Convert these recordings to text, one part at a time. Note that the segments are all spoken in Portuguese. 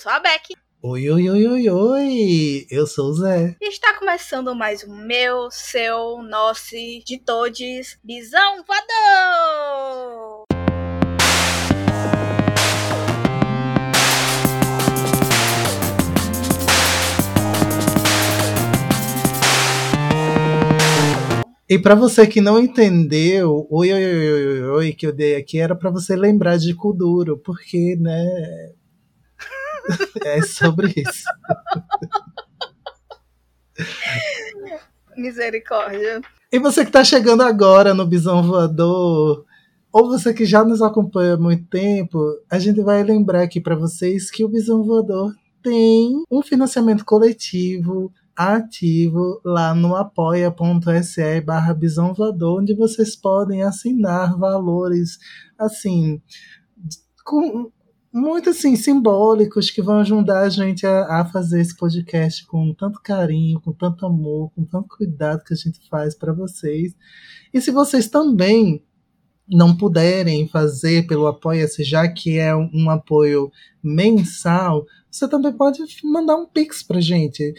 sou a Beck. Oi, oi, oi, oi, oi! Eu sou o Zé. E está começando mais um meu, seu, nosso, de todos, Bisão Voador! E para você que não entendeu, oi, oi, oi, oi, oi, que eu dei aqui era para você lembrar de Kuduro, porque, né? é sobre isso. Misericórdia. E você que tá chegando agora no Bisão Voador, ou você que já nos acompanha há muito tempo, a gente vai lembrar aqui para vocês que o Bisão Voador tem um financiamento coletivo ativo lá no apoia.se barra Voador, onde vocês podem assinar valores assim com muito assim simbólicos que vão ajudar a gente a, a, fazer esse podcast com tanto carinho, com tanto amor, com tanto cuidado que a gente faz para vocês. E se vocês também não puderem fazer pelo Apoia-se, já que é um, um apoio mensal, você também pode mandar um pix pra gente.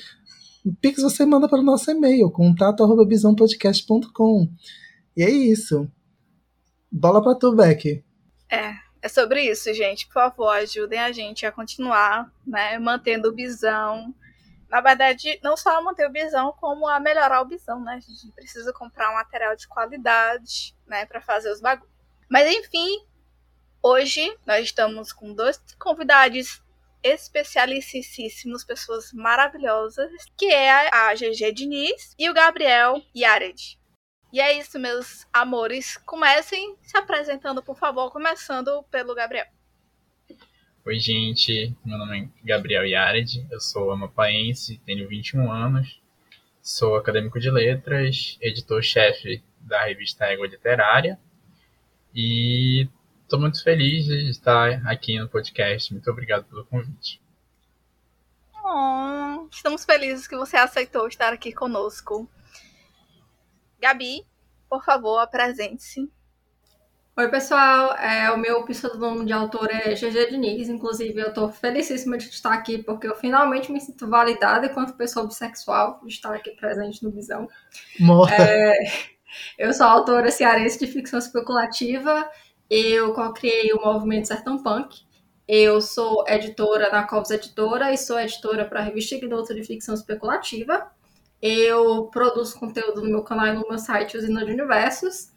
O Pix você manda para o nosso e-mail, contato.bisãopodcast.com. E é isso. Bola para tu, Beck. É, é sobre isso, gente. Por favor, ajudem a gente a continuar, né, mantendo o bisão. Na verdade, não só manter o bisão, como a melhorar o bisão, né? A gente precisa comprar um material de qualidade, né, para fazer os bagulhos. Mas enfim, hoje nós estamos com dois convidados especialicíssimos, pessoas maravilhosas, que é a GG Diniz e o Gabriel Yared. E é isso, meus amores. Comecem se apresentando, por favor, começando pelo Gabriel. Oi, gente. Meu nome é Gabriel Yared. Eu sou amapaense, tenho 21 anos. Sou acadêmico de letras, editor-chefe da revista Égua Literária. E Estou muito feliz de estar aqui no podcast. Muito obrigado pelo convite. Oh, estamos felizes que você aceitou estar aqui conosco. Gabi, por favor, apresente-se. Oi, pessoal. É, o meu pseudônimo de autor é GG Diniz. Inclusive, eu estou felicíssima de estar aqui porque eu finalmente me sinto validada enquanto pessoa bissexual de estar aqui presente no Visão. É, eu sou autora cearense de ficção especulativa eu criei o movimento Sertão Punk. Eu sou editora na Covos Editora e sou editora para a revista Ignoto de Ficção Especulativa. Eu produzo conteúdo no meu canal e no meu site Usina de Universos.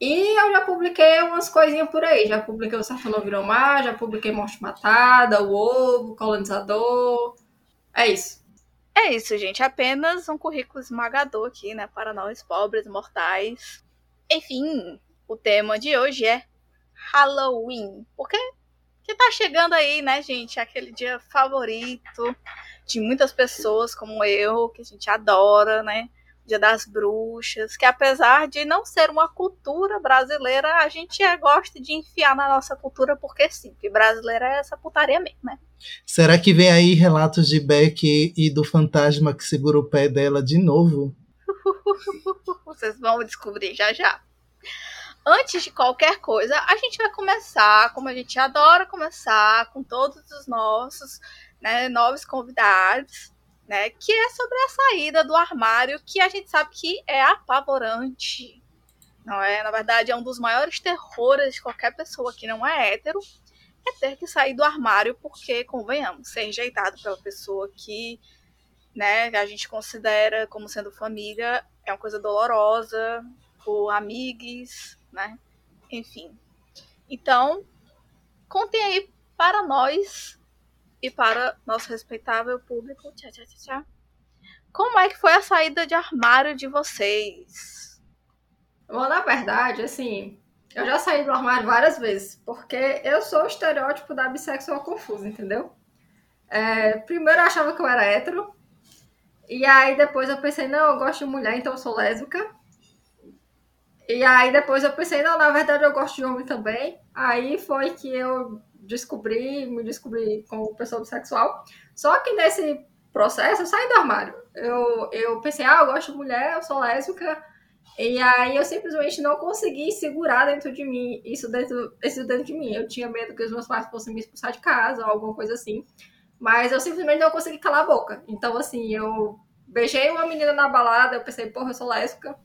E eu já publiquei umas coisinhas por aí. Já publiquei o Sertão Virou Mar, já publiquei Morte Matada, O Ovo, Colonizador. É isso. É isso, gente. Apenas um currículo esmagador aqui, né? Para nós, pobres mortais. Enfim, o tema de hoje é Halloween. Porque que tá chegando aí, né, gente? Aquele dia favorito de muitas pessoas como eu, que a gente adora, né? Dia das Bruxas, que apesar de não ser uma cultura brasileira, a gente é, gosta de enfiar na nossa cultura porque sim, que brasileira é essa putaria mesmo, né? Será que vem aí relatos de Beck e do fantasma que segura o pé dela de novo? Vocês vão descobrir já já antes de qualquer coisa, a gente vai começar, como a gente adora começar, com todos os nossos né, novos convidados, né, que é sobre a saída do armário, que a gente sabe que é apavorante. Não é? Na verdade, é um dos maiores terrores de qualquer pessoa que não é hétero, é ter que sair do armário, porque, convenhamos, ser enjeitado pela pessoa que né, a gente considera como sendo família é uma coisa dolorosa, por amigos, né? Enfim. Então, contem aí para nós e para nosso respeitável público. Tchau, tchau, tchau, tchau. Como é que foi a saída de armário de vocês? Bom, na verdade, assim, eu já saí do armário várias vezes, porque eu sou o estereótipo da bissexual confusa, entendeu? É, primeiro eu achava que eu era hétero, e aí depois eu pensei, não, eu gosto de mulher, então eu sou lésbica. E aí depois eu pensei, não, na verdade eu gosto de homem também. Aí foi que eu descobri, me descobri como pessoa bissexual. Só que nesse processo eu saí do armário. Eu, eu pensei, ah, eu gosto de mulher, eu sou lésbica. E aí eu simplesmente não consegui segurar dentro de mim, isso dentro, isso dentro de mim. Eu tinha medo que os meus pais fossem me expulsar de casa ou alguma coisa assim. Mas eu simplesmente não consegui calar a boca. Então, assim, eu beijei uma menina na balada, eu pensei, porra, eu sou lésbica.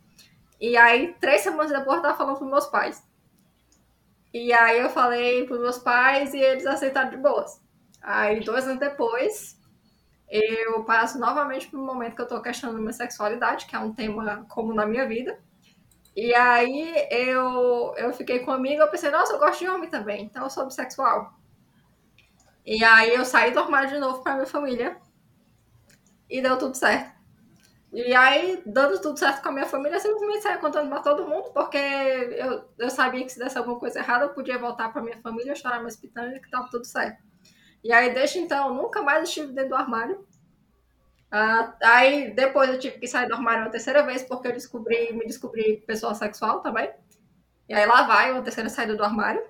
E aí, três semanas depois, eu tava falando pros meus pais. E aí eu falei pros meus pais e eles aceitaram de boas. Aí, dois anos depois, eu passo novamente por um momento que eu tô questionando minha sexualidade, que é um tema comum na minha vida. E aí eu, eu fiquei com amiga, eu pensei, nossa, eu gosto de homem também, então eu sou bissexual. E aí eu saí do armário de novo pra minha família. E deu tudo certo. E aí, dando tudo certo com a minha família, eu simplesmente saí contando pra todo mundo, porque eu, eu sabia que se desse alguma coisa errada, eu podia voltar pra minha família, chorar meus pitangas, que tava tudo certo. E aí, desde então, nunca mais estive dentro do armário. Uh, aí depois eu tive que sair do armário uma terceira vez porque eu descobri, me descobri pessoa sexual também. E aí lá vai uma terceira saída do armário.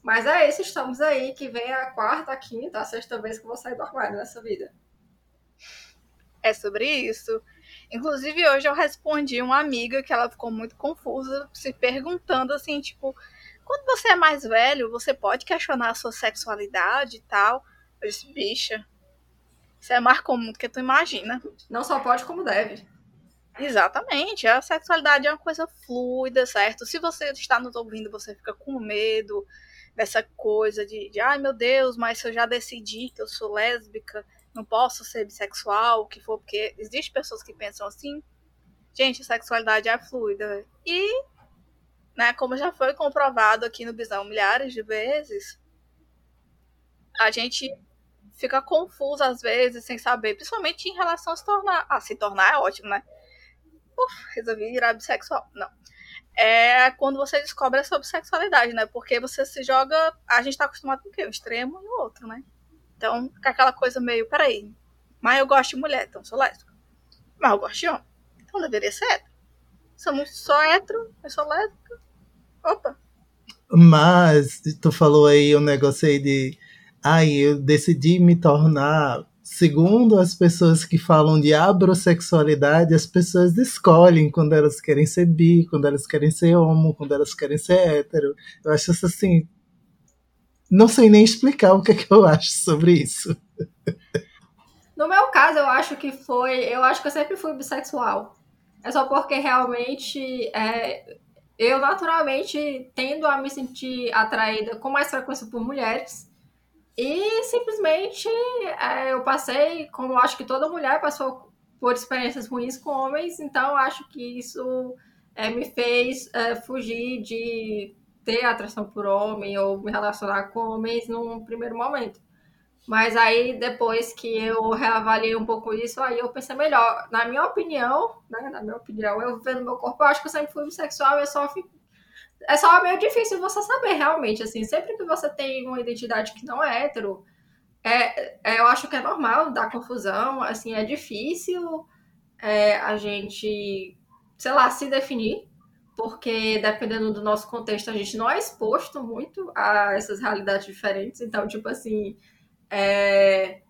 Mas é isso, estamos aí, que vem a quarta, a quinta, a sexta vez que eu vou sair do armário nessa vida. É sobre isso. Inclusive, hoje eu respondi uma amiga que ela ficou muito confusa, se perguntando assim, tipo, quando você é mais velho, você pode questionar a sua sexualidade e tal. Eu disse, bicha, isso é mais comum do que tu imagina. Não só pode, como deve. Exatamente. A sexualidade é uma coisa fluida, certo? Se você está nos ouvindo, você fica com medo dessa coisa de, de ai meu Deus, mas se eu já decidi que eu sou lésbica, não posso ser bissexual, o que for, porque existem pessoas que pensam assim. Gente, a sexualidade é fluida. E, né, como já foi comprovado aqui no Bisão milhares de vezes, a gente fica confuso às vezes, sem saber, principalmente em relação a se tornar. Ah, se tornar é ótimo, né? Uf, resolvi virar bissexual. Não. É quando você descobre a sua bissexualidade, né? Porque você se joga. A gente tá acostumado com o quê? Um extremo e o outro, né? Então, fica aquela coisa meio, peraí. Mas eu gosto de mulher, então sou lésbica. Mas eu gosto de homem. Então deveria ser hétero. Somos só hétero, eu sou lésbica. Opa. Mas tu falou aí um negócio aí de aí eu decidi me tornar, segundo as pessoas que falam de abrosexualidade, as pessoas escolhem quando elas querem ser bi, quando elas querem ser homo, quando elas querem ser hétero. Eu acho isso assim. Não sei nem explicar o que, é que eu acho sobre isso. No meu caso, eu acho que foi. Eu acho que eu sempre fui bissexual. É só porque realmente é, eu naturalmente tendo a me sentir atraída com mais frequência por mulheres. E simplesmente é, eu passei, como acho que toda mulher passou por experiências ruins com homens, então acho que isso é, me fez é, fugir de ter atração por homem ou me relacionar com homens num primeiro momento. Mas aí, depois que eu reavaliei um pouco isso, aí eu pensei melhor. Na minha opinião, né, na minha opinião, eu vendo meu corpo, eu acho que eu sempre fui bissexual eu só fico é só meio difícil você saber realmente, assim, sempre que você tem uma identidade que não é hétero, é, é eu acho que é normal dar confusão, assim, é difícil é, a gente, sei lá, se definir, porque dependendo do nosso contexto, a gente não é exposto muito a essas realidades diferentes, então, tipo assim, é,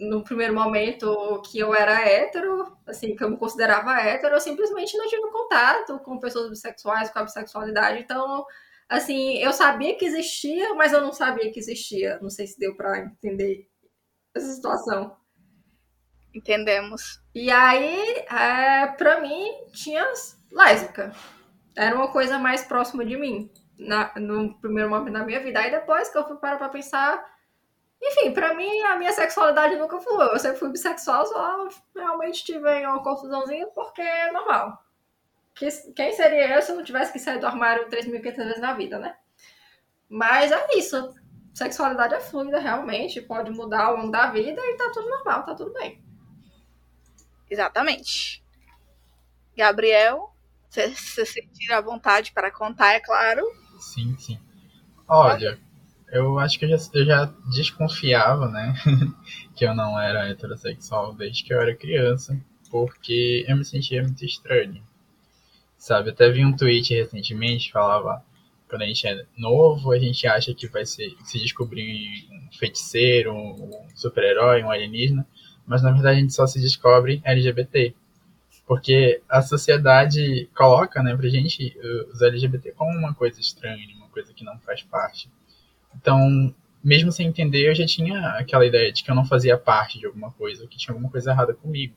no primeiro momento que eu era hétero, assim, que eu me considerava hétero, eu simplesmente não tive contato com pessoas bissexuais, com a bissexualidade. Então, assim, eu sabia que existia, mas eu não sabia que existia. Não sei se deu para entender essa situação. Entendemos. E aí, é, para mim, tinha lésbica. Era uma coisa mais próxima de mim, na, no primeiro momento da minha vida. Aí depois que eu fui parar pra pensar enfim, pra mim, a minha sexualidade nunca fluiu. Eu sempre fui bissexual, só realmente tive uma confusãozinha porque é normal. Quem seria eu se eu não tivesse que sair do armário 3.500 vezes na vida, né? Mas é isso. Sexualidade é fluida, realmente. Pode mudar ao longo da vida e tá tudo normal, tá tudo bem. Exatamente. Gabriel, você se sentir à vontade para contar, é claro. Sim, sim. Olha, eu acho que eu já, eu já desconfiava, né? que eu não era heterossexual desde que eu era criança, porque eu me sentia muito estranho. Sabe, até vi um tweet recentemente que falava quando a gente é novo, a gente acha que vai ser, se descobrir um feiticeiro, um super-herói, um alienígena, mas na verdade a gente só se descobre LGBT. Porque a sociedade coloca, né, pra gente os LGBT como uma coisa estranha, uma coisa que não faz parte. Então, mesmo sem entender, eu já tinha aquela ideia de que eu não fazia parte de alguma coisa, que tinha alguma coisa errada comigo.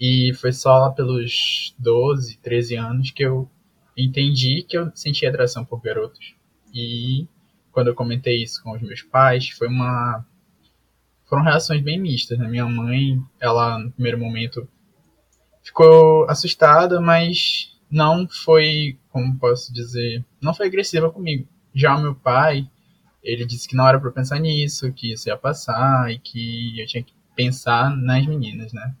E foi só lá pelos 12, 13 anos que eu entendi que eu sentia atração por garotos. E quando eu comentei isso com os meus pais, foi uma foram reações bem mistas. Né? Minha mãe, ela no primeiro momento ficou assustada, mas não foi, como posso dizer, não foi agressiva comigo. Já o meu pai, ele disse que não era para pensar nisso, que isso ia passar e que eu tinha que pensar nas meninas, né?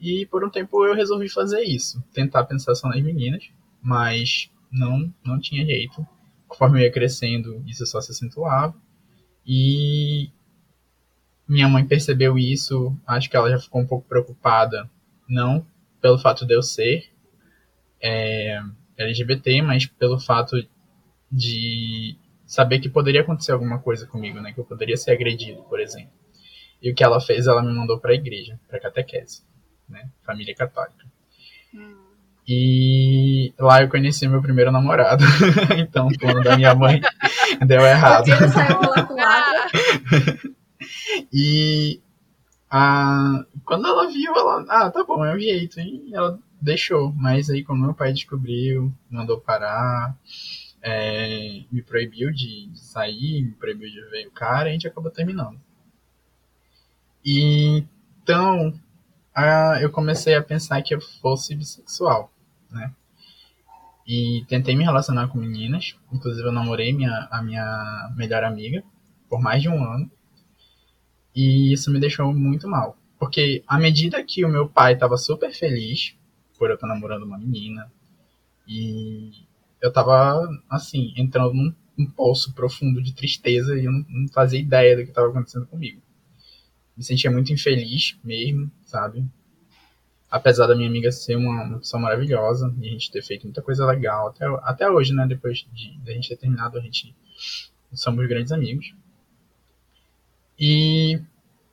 E por um tempo eu resolvi fazer isso, tentar pensar só nas meninas, mas não não tinha jeito. Conforme eu ia crescendo, isso só se acentuava. E minha mãe percebeu isso, acho que ela já ficou um pouco preocupada, não pelo fato de eu ser é, LGBT, mas pelo fato de saber que poderia acontecer alguma coisa comigo, né? Que eu poderia ser agredido, por exemplo. E o que ela fez, ela me mandou para a igreja, para catequese, né? Família católica. Hum. E lá eu conheci meu primeiro namorado. então o plano da minha mãe deu errado. saiu e a, quando ela viu, ela, ah, tá bom, é o jeito, hein? Ela deixou. Mas aí, quando meu pai descobriu, mandou parar, é, me proibiu de, sair, me proibiu de ver o cara, a gente acabou terminando. E, então, a, eu comecei a pensar que eu fosse bissexual, né? E tentei me relacionar com meninas, inclusive eu namorei minha, a minha melhor amiga por mais de um ano. E isso me deixou muito mal. Porque à medida que o meu pai estava super feliz por eu estar namorando uma menina, e eu tava, assim, entrando num, num poço profundo de tristeza e eu não, não fazia ideia do que estava acontecendo comigo. Me sentia muito infeliz mesmo, sabe? Apesar da minha amiga ser uma, uma pessoa maravilhosa e a gente ter feito muita coisa legal, até, até hoje, né? Depois de, de a gente ter terminado, a gente somos grandes amigos. E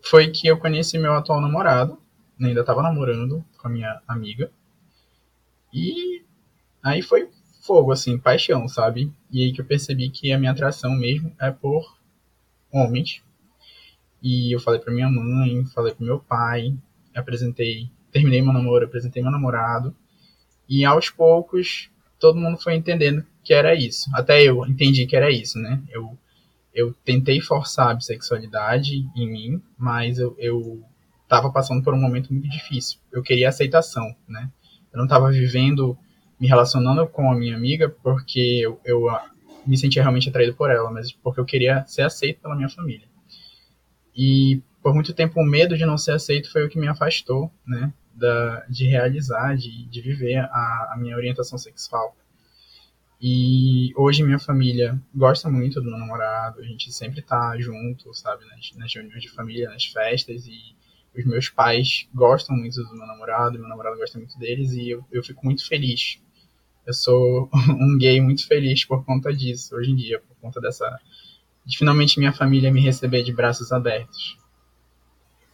foi que eu conheci meu atual namorado, né, ainda estava namorando com a minha amiga. E aí foi fogo, assim, paixão, sabe? E aí que eu percebi que a minha atração mesmo é por homens. E eu falei pra minha mãe, falei pro meu pai, apresentei, terminei meu namoro, apresentei meu namorado. E aos poucos todo mundo foi entendendo que era isso. Até eu entendi que era isso, né? Eu eu tentei forçar a bissexualidade em mim, mas eu, eu tava passando por um momento muito difícil. Eu queria aceitação, né? Eu não estava vivendo, me relacionando com a minha amiga porque eu, eu me sentia realmente atraído por ela, mas porque eu queria ser aceito pela minha família. E por muito tempo o medo de não ser aceito foi o que me afastou, né? Da, de realizar, de, de viver a, a minha orientação sexual. E hoje minha família gosta muito do meu namorado, a gente sempre tá junto, sabe, nas, nas reuniões de família, nas festas, e os meus pais gostam muito do meu namorado, meu namorado gosta muito deles, e eu, eu fico muito feliz. Eu sou um gay muito feliz por conta disso, hoje em dia, por conta dessa. de finalmente minha família me receber de braços abertos.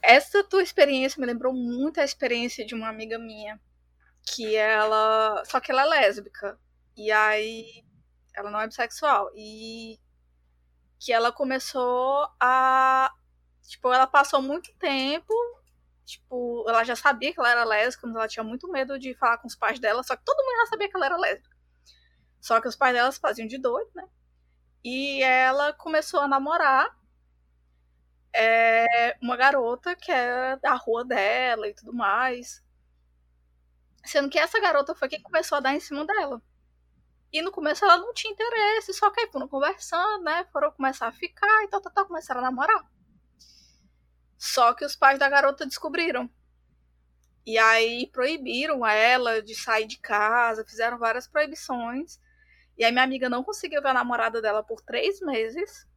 Essa tua experiência me lembrou muito a experiência de uma amiga minha, que ela. Só que ela é lésbica. E aí ela não é bissexual. E que ela começou a. Tipo, ela passou muito tempo. Tipo, ela já sabia que ela era lésbica, mas ela tinha muito medo de falar com os pais dela. Só que todo mundo já sabia que ela era lésbica. Só que os pais dela se faziam de doido, né? E ela começou a namorar é, uma garota que era da rua dela e tudo mais. Sendo que essa garota foi quem começou a dar em cima dela. E no começo ela não tinha interesse, só que aí foram conversando, né? Foram começar a ficar e tal, tal, tal, começaram a namorar. Só que os pais da garota descobriram. E aí proibiram ela de sair de casa, fizeram várias proibições. E aí minha amiga não conseguiu ver a namorada dela por três meses.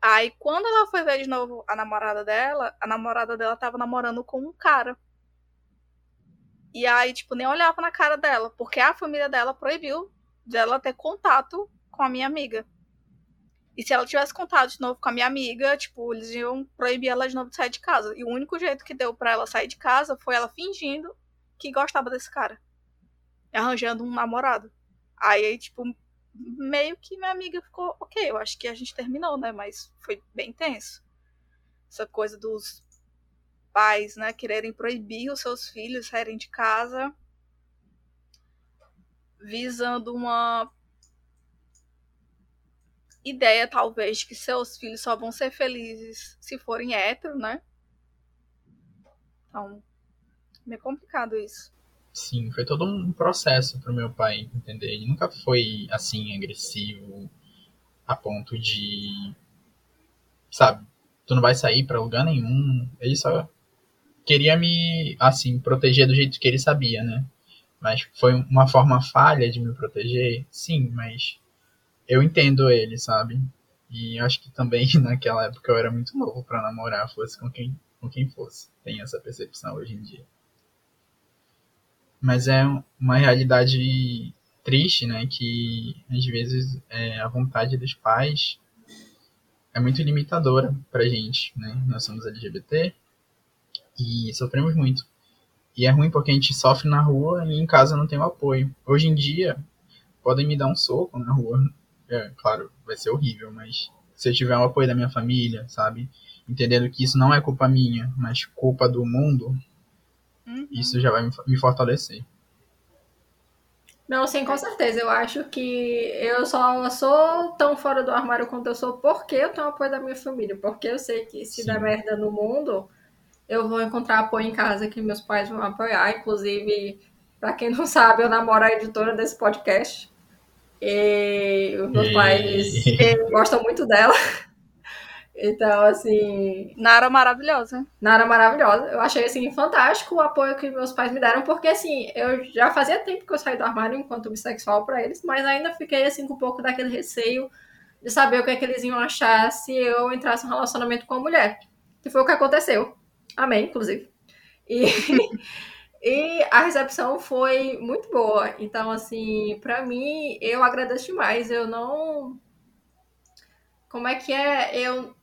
Aí quando ela foi ver de novo a namorada dela, a namorada dela tava namorando com um cara. E aí, tipo, nem olhava na cara dela, porque a família dela proibiu dela ter contato com a minha amiga. E se ela tivesse contato de novo com a minha amiga, tipo, eles iam proibir ela de novo de sair de casa. E o único jeito que deu para ela sair de casa foi ela fingindo que gostava desse cara. Arranjando um namorado. Aí, tipo, meio que minha amiga ficou, ok, eu acho que a gente terminou, né? Mas foi bem tenso. Essa coisa dos pais, né, quererem proibir os seus filhos saírem de casa visando uma ideia, talvez, de que seus filhos só vão ser felizes se forem héteros, né? Então, é complicado isso. Sim, foi todo um processo para o meu pai entender. Ele nunca foi assim agressivo a ponto de, sabe, tu não vai sair para lugar nenhum. Ele só queria me, assim, proteger do jeito que ele sabia, né? Mas foi uma forma falha de me proteger, sim, mas eu entendo ele, sabe? E acho que também naquela época eu era muito novo para namorar, fosse com quem, com quem fosse. Tenho essa percepção hoje em dia. Mas é uma realidade triste, né? Que às vezes é, a vontade dos pais é muito limitadora pra gente, né? Nós somos LGBT e sofremos muito. E é ruim porque a gente sofre na rua e em casa não tem o apoio. Hoje em dia, podem me dar um soco na rua. É, claro, vai ser horrível, mas se eu tiver o apoio da minha família, sabe? Entendendo que isso não é culpa minha, mas culpa do mundo, uhum. isso já vai me fortalecer. Não, sim, com certeza. Eu acho que eu só sou tão fora do armário quanto eu sou porque eu tenho apoio da minha família. Porque eu sei que se sim. der merda no mundo, eu vou encontrar apoio em casa que meus pais vão apoiar. Inclusive, para quem não sabe, eu namoro a editora desse podcast. E os meus e... pais gostam muito dela. Então, assim. Nara maravilhosa. Nara maravilhosa. Eu achei, assim, fantástico o apoio que meus pais me deram, porque, assim, eu já fazia tempo que eu saí do armário enquanto bissexual para eles, mas ainda fiquei, assim, com um pouco daquele receio de saber o que, é que eles iam achar se eu entrasse em um relacionamento com a mulher. Que foi o que aconteceu. Amém, inclusive. E. E a recepção foi muito boa. Então, assim, para mim, eu agradeço demais. Eu não. Como é que é? Eu.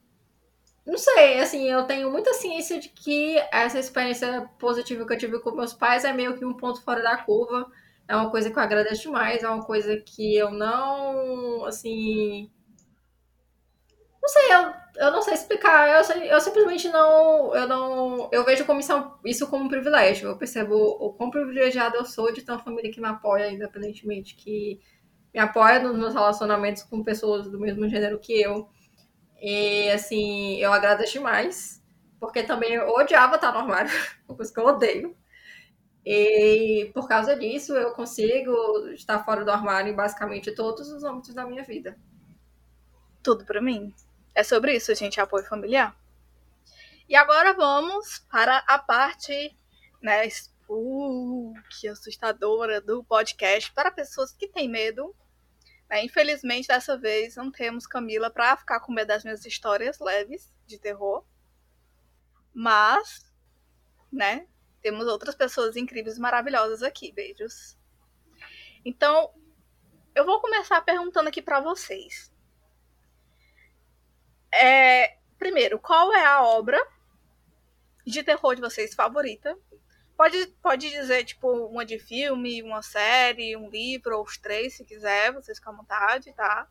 Não sei, assim, eu tenho muita ciência de que essa experiência positiva que eu tive com meus pais é meio que um ponto fora da curva. É uma coisa que eu agradeço demais, é uma coisa que eu não, assim, não sei, eu, eu não sei explicar. Eu, eu simplesmente não. Eu não. Eu vejo como isso, isso como um privilégio. Eu percebo o quão privilegiada eu sou de ter uma família que me apoia, independentemente, que me apoia nos meus relacionamentos com pessoas do mesmo gênero que eu. E assim, eu agradeço demais. Porque também eu odiava estar no armário, uma coisa que eu odeio. E por causa disso, eu consigo estar fora do armário em basicamente todos os âmbitos da minha vida. Tudo para mim. É sobre isso, gente, apoio familiar. E agora vamos para a parte, né, spooky, assustadora do podcast para pessoas que têm medo. Né? Infelizmente, dessa vez não temos Camila para ficar com medo das minhas histórias leves de terror. Mas, né, temos outras pessoas incríveis maravilhosas aqui. Beijos. Então, eu vou começar perguntando aqui para vocês. É, primeiro, qual é a obra de terror de vocês favorita? Pode, pode dizer, tipo, uma de filme, uma série, um livro, ou os três, se quiser, vocês ficam à vontade, tá?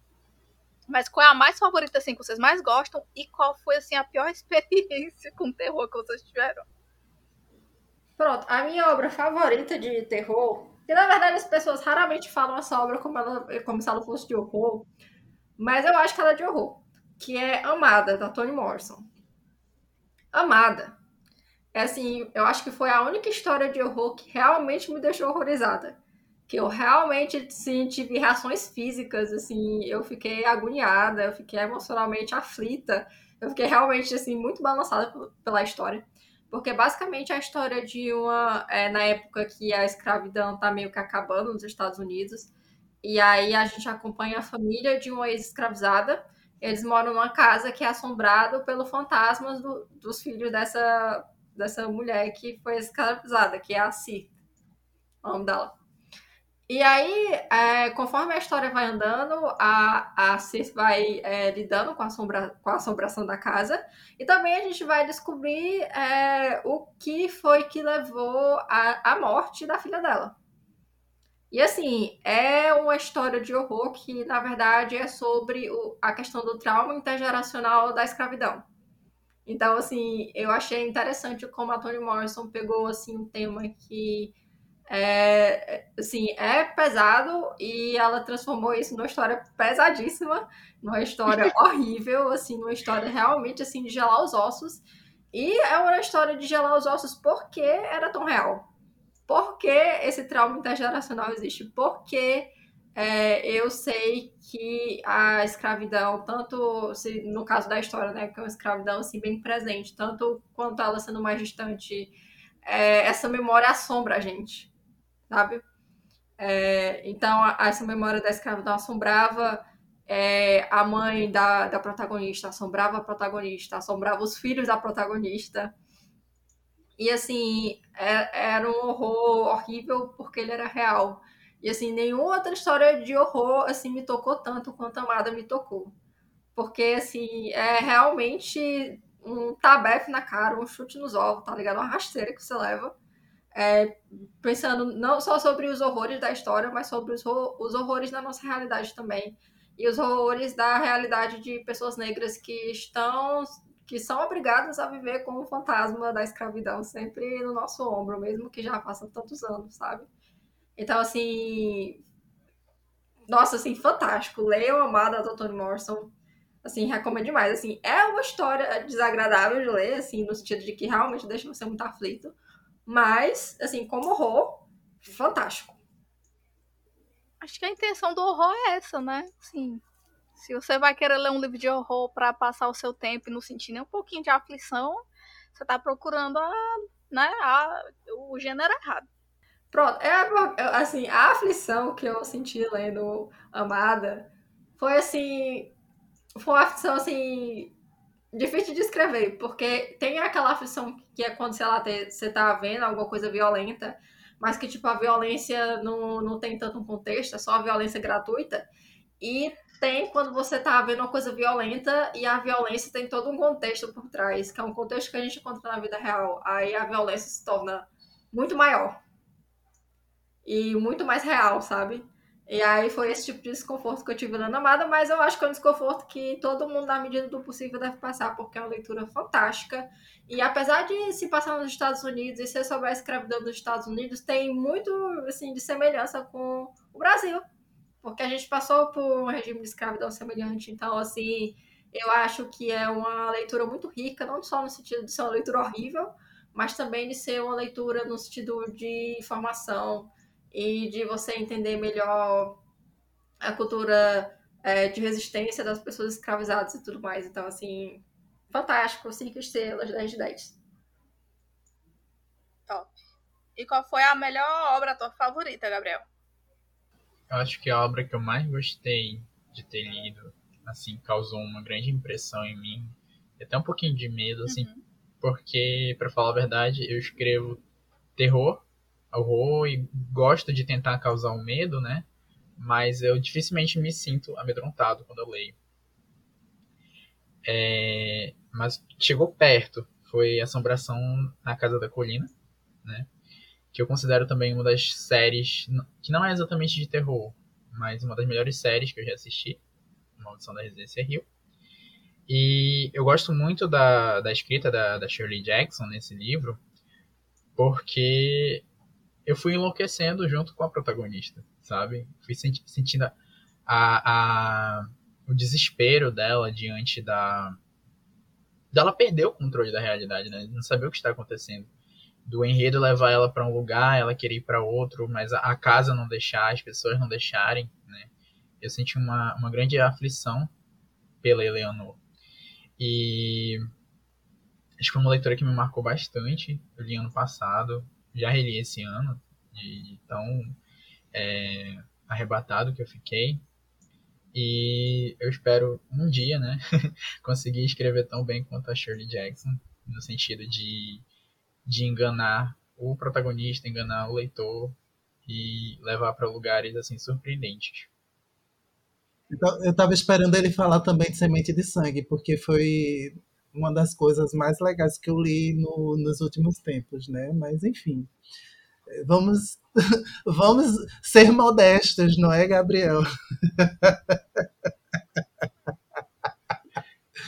Mas qual é a mais favorita, assim, que vocês mais gostam? E qual foi, assim, a pior experiência com terror que vocês tiveram? Pronto, a minha obra favorita de terror, que na verdade as pessoas raramente falam essa obra como, ela, como se ela fosse de horror, mas eu acho que ela é de horror que é Amada, da Toni Morrison. Amada. É assim, eu acho que foi a única história de horror que realmente me deixou horrorizada. Que eu realmente assim, tive reações físicas, assim, eu fiquei agoniada, eu fiquei emocionalmente aflita, eu fiquei realmente assim muito balançada pela história. Porque basicamente a história de uma. É, na época que a escravidão tá meio que acabando nos Estados Unidos. E aí a gente acompanha a família de uma ex-escravizada eles moram numa casa que é assombrado pelo fantasmas do, dos filhos dessa, dessa mulher que foi escravizada, que é a Cir, o nome dela. E aí, é, conforme a história vai andando, a, a vai é, lidando com a, assombra, com a assombração da casa. E também a gente vai descobrir é, o que foi que levou à morte da filha dela. E assim, é uma história de horror que, na verdade, é sobre o, a questão do trauma intergeracional da escravidão. Então, assim, eu achei interessante como a Toni Morrison pegou assim um tema que é, assim, é pesado e ela transformou isso numa história pesadíssima, numa história horrível, assim, numa história realmente assim de gelar os ossos. E é uma história de gelar os ossos porque era tão real. Por que esse trauma intergeracional existe? Porque é, eu sei que a escravidão, tanto se, no caso da história, né, que é uma escravidão assim, bem presente, tanto quanto ela sendo mais distante, é, essa memória assombra a gente sabe? É, então, a, essa memória da escravidão assombrava é, a mãe da, da protagonista, assombrava a protagonista, assombrava os filhos da protagonista. E, assim, é, era um horror horrível porque ele era real. E, assim, nenhuma outra história de horror, assim, me tocou tanto quanto a Amada me tocou. Porque, assim, é realmente um tabefe na cara, um chute nos ovos, tá ligado? Uma rasteira que você leva é, pensando não só sobre os horrores da história, mas sobre os, os horrores da nossa realidade também. E os horrores da realidade de pessoas negras que estão que são obrigadas a viver com o fantasma da escravidão sempre no nosso ombro, mesmo que já façam tantos anos, sabe? Então, assim, nossa, assim, fantástico. Leiam Amada do Toni Morrison. Assim, recomendo demais. Assim, é uma história desagradável de ler, assim, no sentido de que realmente deixa você muito aflito. Mas, assim, como horror, fantástico. Acho que a intenção do horror é essa, né? Sim. Se você vai querer ler um livro de horror para passar o seu tempo e não sentir nem um pouquinho de aflição, você tá procurando a, né, a, o gênero errado. Pronto, é assim, a aflição que eu senti lendo Amada foi assim, foi uma aflição assim difícil de descrever, porque tem aquela aflição que é quando, sei lá, você tá vendo alguma coisa violenta, mas que, tipo, a violência não, não tem tanto um contexto, é só a violência gratuita. E tem quando você tá vendo uma coisa violenta e a violência tem todo um contexto por trás, que é um contexto que a gente encontra na vida real. Aí a violência se torna muito maior. E muito mais real, sabe? E aí foi esse tipo de desconforto que eu tive lendo Amada, mas eu acho que é um desconforto que todo mundo, na medida do possível, deve passar, porque é uma leitura fantástica. E apesar de se passar nos Estados Unidos e ser sobre a escravidão dos Estados Unidos, tem muito assim, de semelhança com o Brasil. Porque a gente passou por um regime de escravidão semelhante. Então, assim, eu acho que é uma leitura muito rica, não só no sentido de ser uma leitura horrível, mas também de ser uma leitura no sentido de informação e de você entender melhor a cultura é, de resistência das pessoas escravizadas e tudo mais. Então, assim, fantástico, cinco estrelas, 10 de 10. Top. E qual foi a melhor obra tua favorita, Gabriel? Eu acho que a obra que eu mais gostei de ter lido, assim, causou uma grande impressão em mim, e até um pouquinho de medo, assim, uhum. porque, para falar a verdade, eu escrevo terror horror e gosto de tentar causar um medo, né? Mas eu dificilmente me sinto amedrontado quando eu leio. É, mas chegou perto. Foi Assombração na Casa da Colina, né? Que eu considero também uma das séries que não é exatamente de terror, mas uma das melhores séries que eu já assisti. Maldição da Residência Rio. E eu gosto muito da, da escrita da, da Shirley Jackson nesse livro, porque eu fui enlouquecendo junto com a protagonista, sabe? Fui senti sentindo a, a, o desespero dela diante da. dela perder o controle da realidade, né? Não saber o que está acontecendo. Do enredo levar ela para um lugar, ela querer ir para outro, mas a, a, casa não deixar, as pessoas não deixarem, né? Eu senti uma, uma grande aflição pela Eleanor. E acho que foi uma leitura que me marcou bastante. Eu li ano passado, já reli esse ano, de, tão é, arrebatado que eu fiquei. E eu espero um dia, né, conseguir escrever tão bem quanto a Shirley Jackson, no sentido de, de enganar o protagonista, enganar o leitor e levar para lugares assim surpreendentes. Então, eu estava esperando ele falar também de Semente de Sangue, porque foi uma das coisas mais legais que eu li no, nos últimos tempos, né? Mas enfim. Vamos, vamos ser modestos, não é, Gabriel?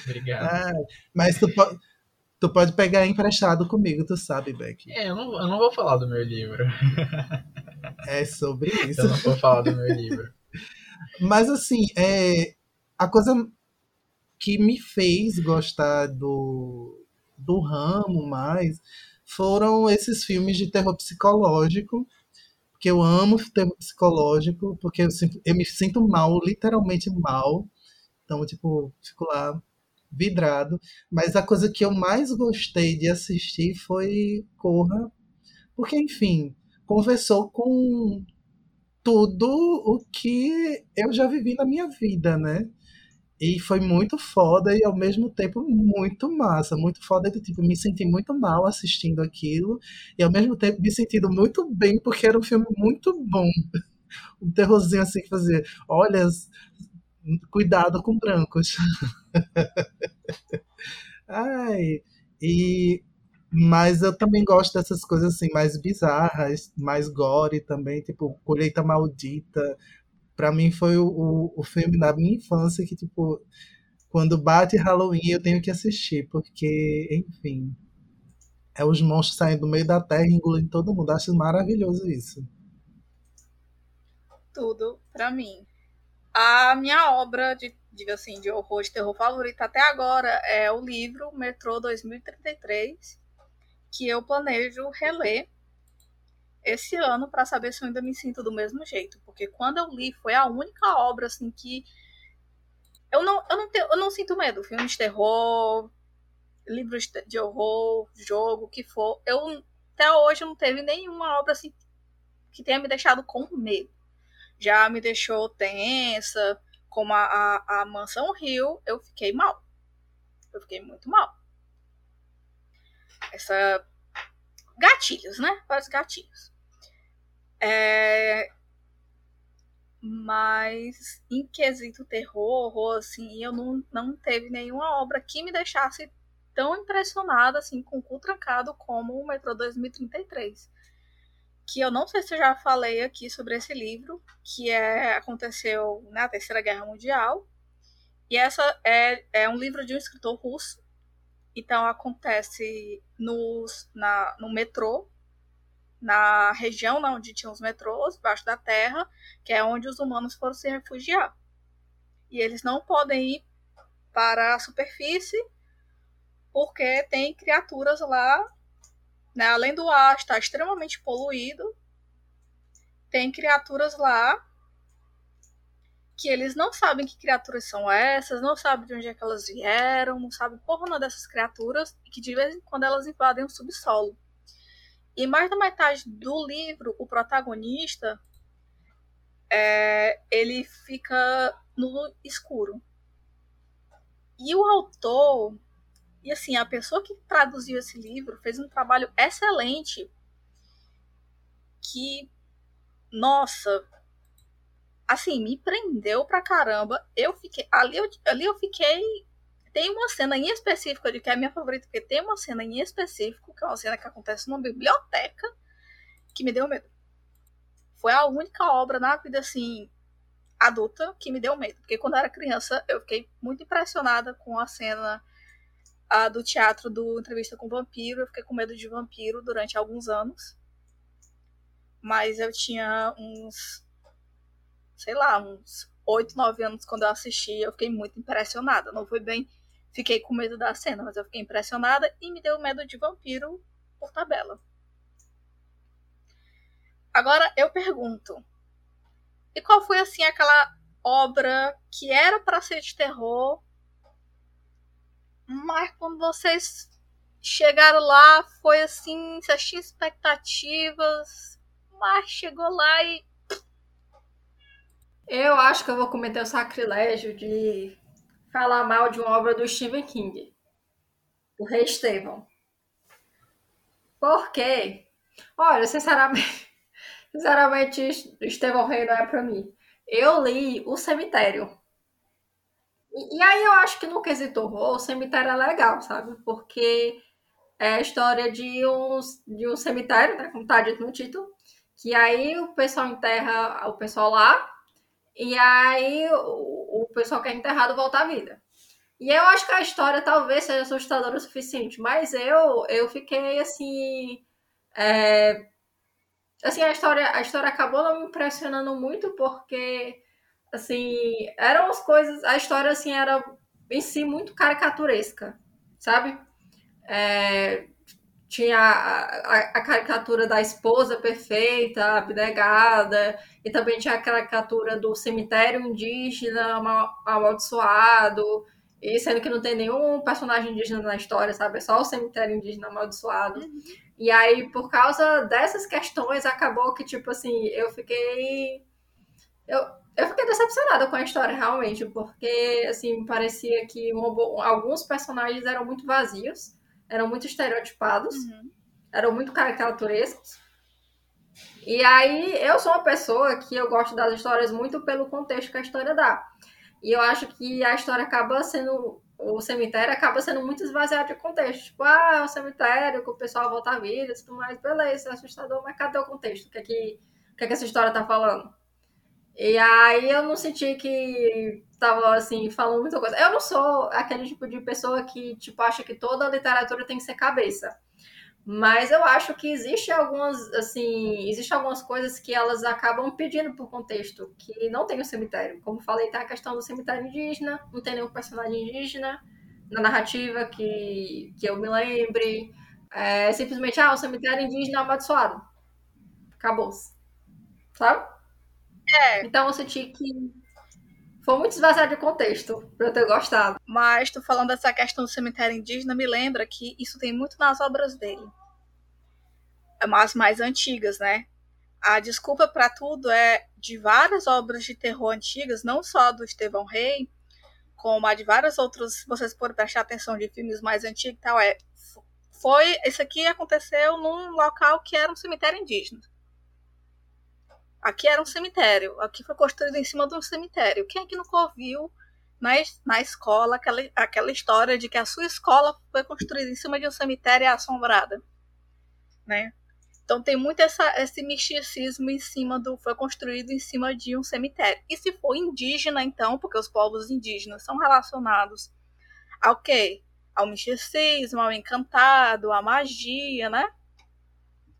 Obrigado. Ah, mas tu, po tu pode pegar emprestado comigo, tu sabe, Beck. É, eu não, eu não vou falar do meu livro. É sobre isso. Eu não vou falar do meu livro. Mas assim, é, a coisa que me fez gostar do, do ramo mais foram esses filmes de terror psicológico, porque eu amo terror psicológico, porque eu, eu me sinto mal, literalmente mal. Então, tipo, fico lá vidrado. Mas a coisa que eu mais gostei de assistir foi Corra, porque, enfim, conversou com tudo o que eu já vivi na minha vida, né? E foi muito foda e ao mesmo tempo muito massa, muito foda de tipo, me senti muito mal assistindo aquilo e ao mesmo tempo me sentindo muito bem porque era um filme muito bom. Um terrorzinho assim que fazia, olha, cuidado com brancos. Ai, e mas eu também gosto dessas coisas assim mais bizarras, mais gore também, tipo Colheita Maldita. Pra mim foi o, o, filme da minha infância que, tipo, quando bate Halloween eu tenho que assistir, porque, enfim, é os monstros saindo do meio da terra engolindo todo mundo. Acho maravilhoso isso. Tudo pra mim. A minha obra de, diga assim, de horror, de terror favorita até agora é o livro Metrô 2033, que eu planejo reler esse ano para saber se eu ainda me sinto do mesmo jeito, porque quando eu li foi a única obra assim que eu não eu não tenho, eu não sinto medo, filmes de terror, livros de horror, jogo, que for. Eu até hoje não teve nenhuma obra assim que tenha me deixado com medo. Já me deixou tensa, como a, a, a Mansão Rio, eu fiquei mal. Eu fiquei muito mal essa gatilhos, né? Vários gatilhos. É... Mas em quesito terror, assim, eu não, não teve nenhuma obra que me deixasse tão impressionada assim com o cu trancado como o Metrô 2033. Que eu não sei se eu já falei aqui sobre esse livro, que é aconteceu na Terceira Guerra Mundial. E essa é, é um livro de um escritor russo então acontece nos, na, no metrô, na região onde tinha os metrôs, debaixo da terra, que é onde os humanos foram se refugiar. E eles não podem ir para a superfície porque tem criaturas lá, né? além do ar estar extremamente poluído, tem criaturas lá que eles não sabem que criaturas são essas, não sabem de onde é que elas vieram, não sabem porra uma dessas criaturas, e que de vez em quando elas invadem o subsolo. E mais da metade do livro, o protagonista, é, ele fica no escuro. E o autor, e assim, a pessoa que traduziu esse livro fez um trabalho excelente que, nossa, assim, me prendeu pra caramba. Eu fiquei. Ali eu, ali eu fiquei. Tem uma cena em específico de que é a minha favorita, porque tem uma cena em específico, que é uma cena que acontece numa biblioteca, que me deu medo. Foi a única obra na vida, assim, adulta que me deu medo. Porque quando eu era criança, eu fiquei muito impressionada com a cena a, do teatro do Entrevista com o Vampiro. Eu fiquei com medo de vampiro durante alguns anos. Mas eu tinha uns sei lá, uns 8, 9 anos quando eu assisti, eu fiquei muito impressionada. Não foi bem, fiquei com medo da cena, mas eu fiquei impressionada e me deu medo de vampiro por tabela. Agora eu pergunto, e qual foi assim aquela obra que era para ser de terror, mas quando vocês chegaram lá foi assim, vocês tinham expectativas, mas chegou lá e eu acho que eu vou cometer o sacrilégio de falar mal de uma obra do Stephen King, o Rei Estevão. Por quê? Olha, sinceramente, sinceramente, Estevão Rei não é pra mim. Eu li O Cemitério. E, e aí eu acho que no quesito horror, o cemitério é legal, sabe? Porque é a história de um, de um cemitério, né, como está dito no título, que aí o pessoal enterra o pessoal lá, e aí o, o pessoal que é enterrado volta à vida. E eu acho que a história talvez seja assustadora o suficiente, mas eu, eu fiquei assim. É, assim, a história, a história acabou não me impressionando muito, porque assim, eram as coisas. A história assim era em si muito caricaturesca, sabe? É, tinha a, a, a, caricatura da esposa perfeita, abnegada, e também tinha a caricatura do cemitério indígena amaldiçoado, e sendo que não tem nenhum personagem indígena na história, sabe? É só o cemitério indígena amaldiçoado. Uhum. E aí, por causa dessas questões, acabou que, tipo assim, eu fiquei. Eu, eu fiquei decepcionada com a história, realmente, porque, assim, parecia que alguns personagens eram muito vazios, eram muito estereotipados, uhum. eram muito caricaturescos. E aí, eu sou uma pessoa que eu gosto das histórias muito pelo contexto que a história dá. E eu acho que a história acaba sendo. O cemitério acaba sendo muito esvaziado de contexto. Tipo, ah, é um cemitério que o pessoal volta à vida e tudo mais. Beleza, é assustador, mas cadê o contexto? O que é que, o que, é que essa história tá falando? E aí eu não senti que tava assim, falando muita coisa. Eu não sou aquele tipo de pessoa que, tipo, acha que toda literatura tem que ser cabeça. Mas eu acho que existe algumas, assim, existe algumas coisas que elas acabam pedindo por contexto, que não tem o cemitério. Como falei, tem a questão do cemitério indígena, não tem nenhum personagem indígena na narrativa que, que eu me lembre. É simplesmente, ah, o cemitério indígena amaldiçoado. Acabou-se. Sabe? É. Então eu senti que foi muito esvaziado de contexto pra eu ter gostado. Mas tu falando dessa questão do cemitério indígena, me lembra que isso tem muito nas obras dele. As mais antigas, né? A desculpa para tudo é de várias obras de terror antigas, não só do Estevão Rey, como a de vários outros, se vocês forem prestar atenção de filmes mais antigos e tal, é foi, isso aqui aconteceu num local que era um cemitério indígena. Aqui era um cemitério. Aqui foi construído em cima de um cemitério. Quem é que nunca ouviu na, na escola aquela, aquela história de que a sua escola foi construída em cima de um cemitério assombrada? Né? Então tem muito essa, esse misticismo em cima do. Foi construído em cima de um cemitério. E se for indígena, então, porque os povos indígenas são relacionados ao quê? Ao misticismo, ao encantado, à magia, né?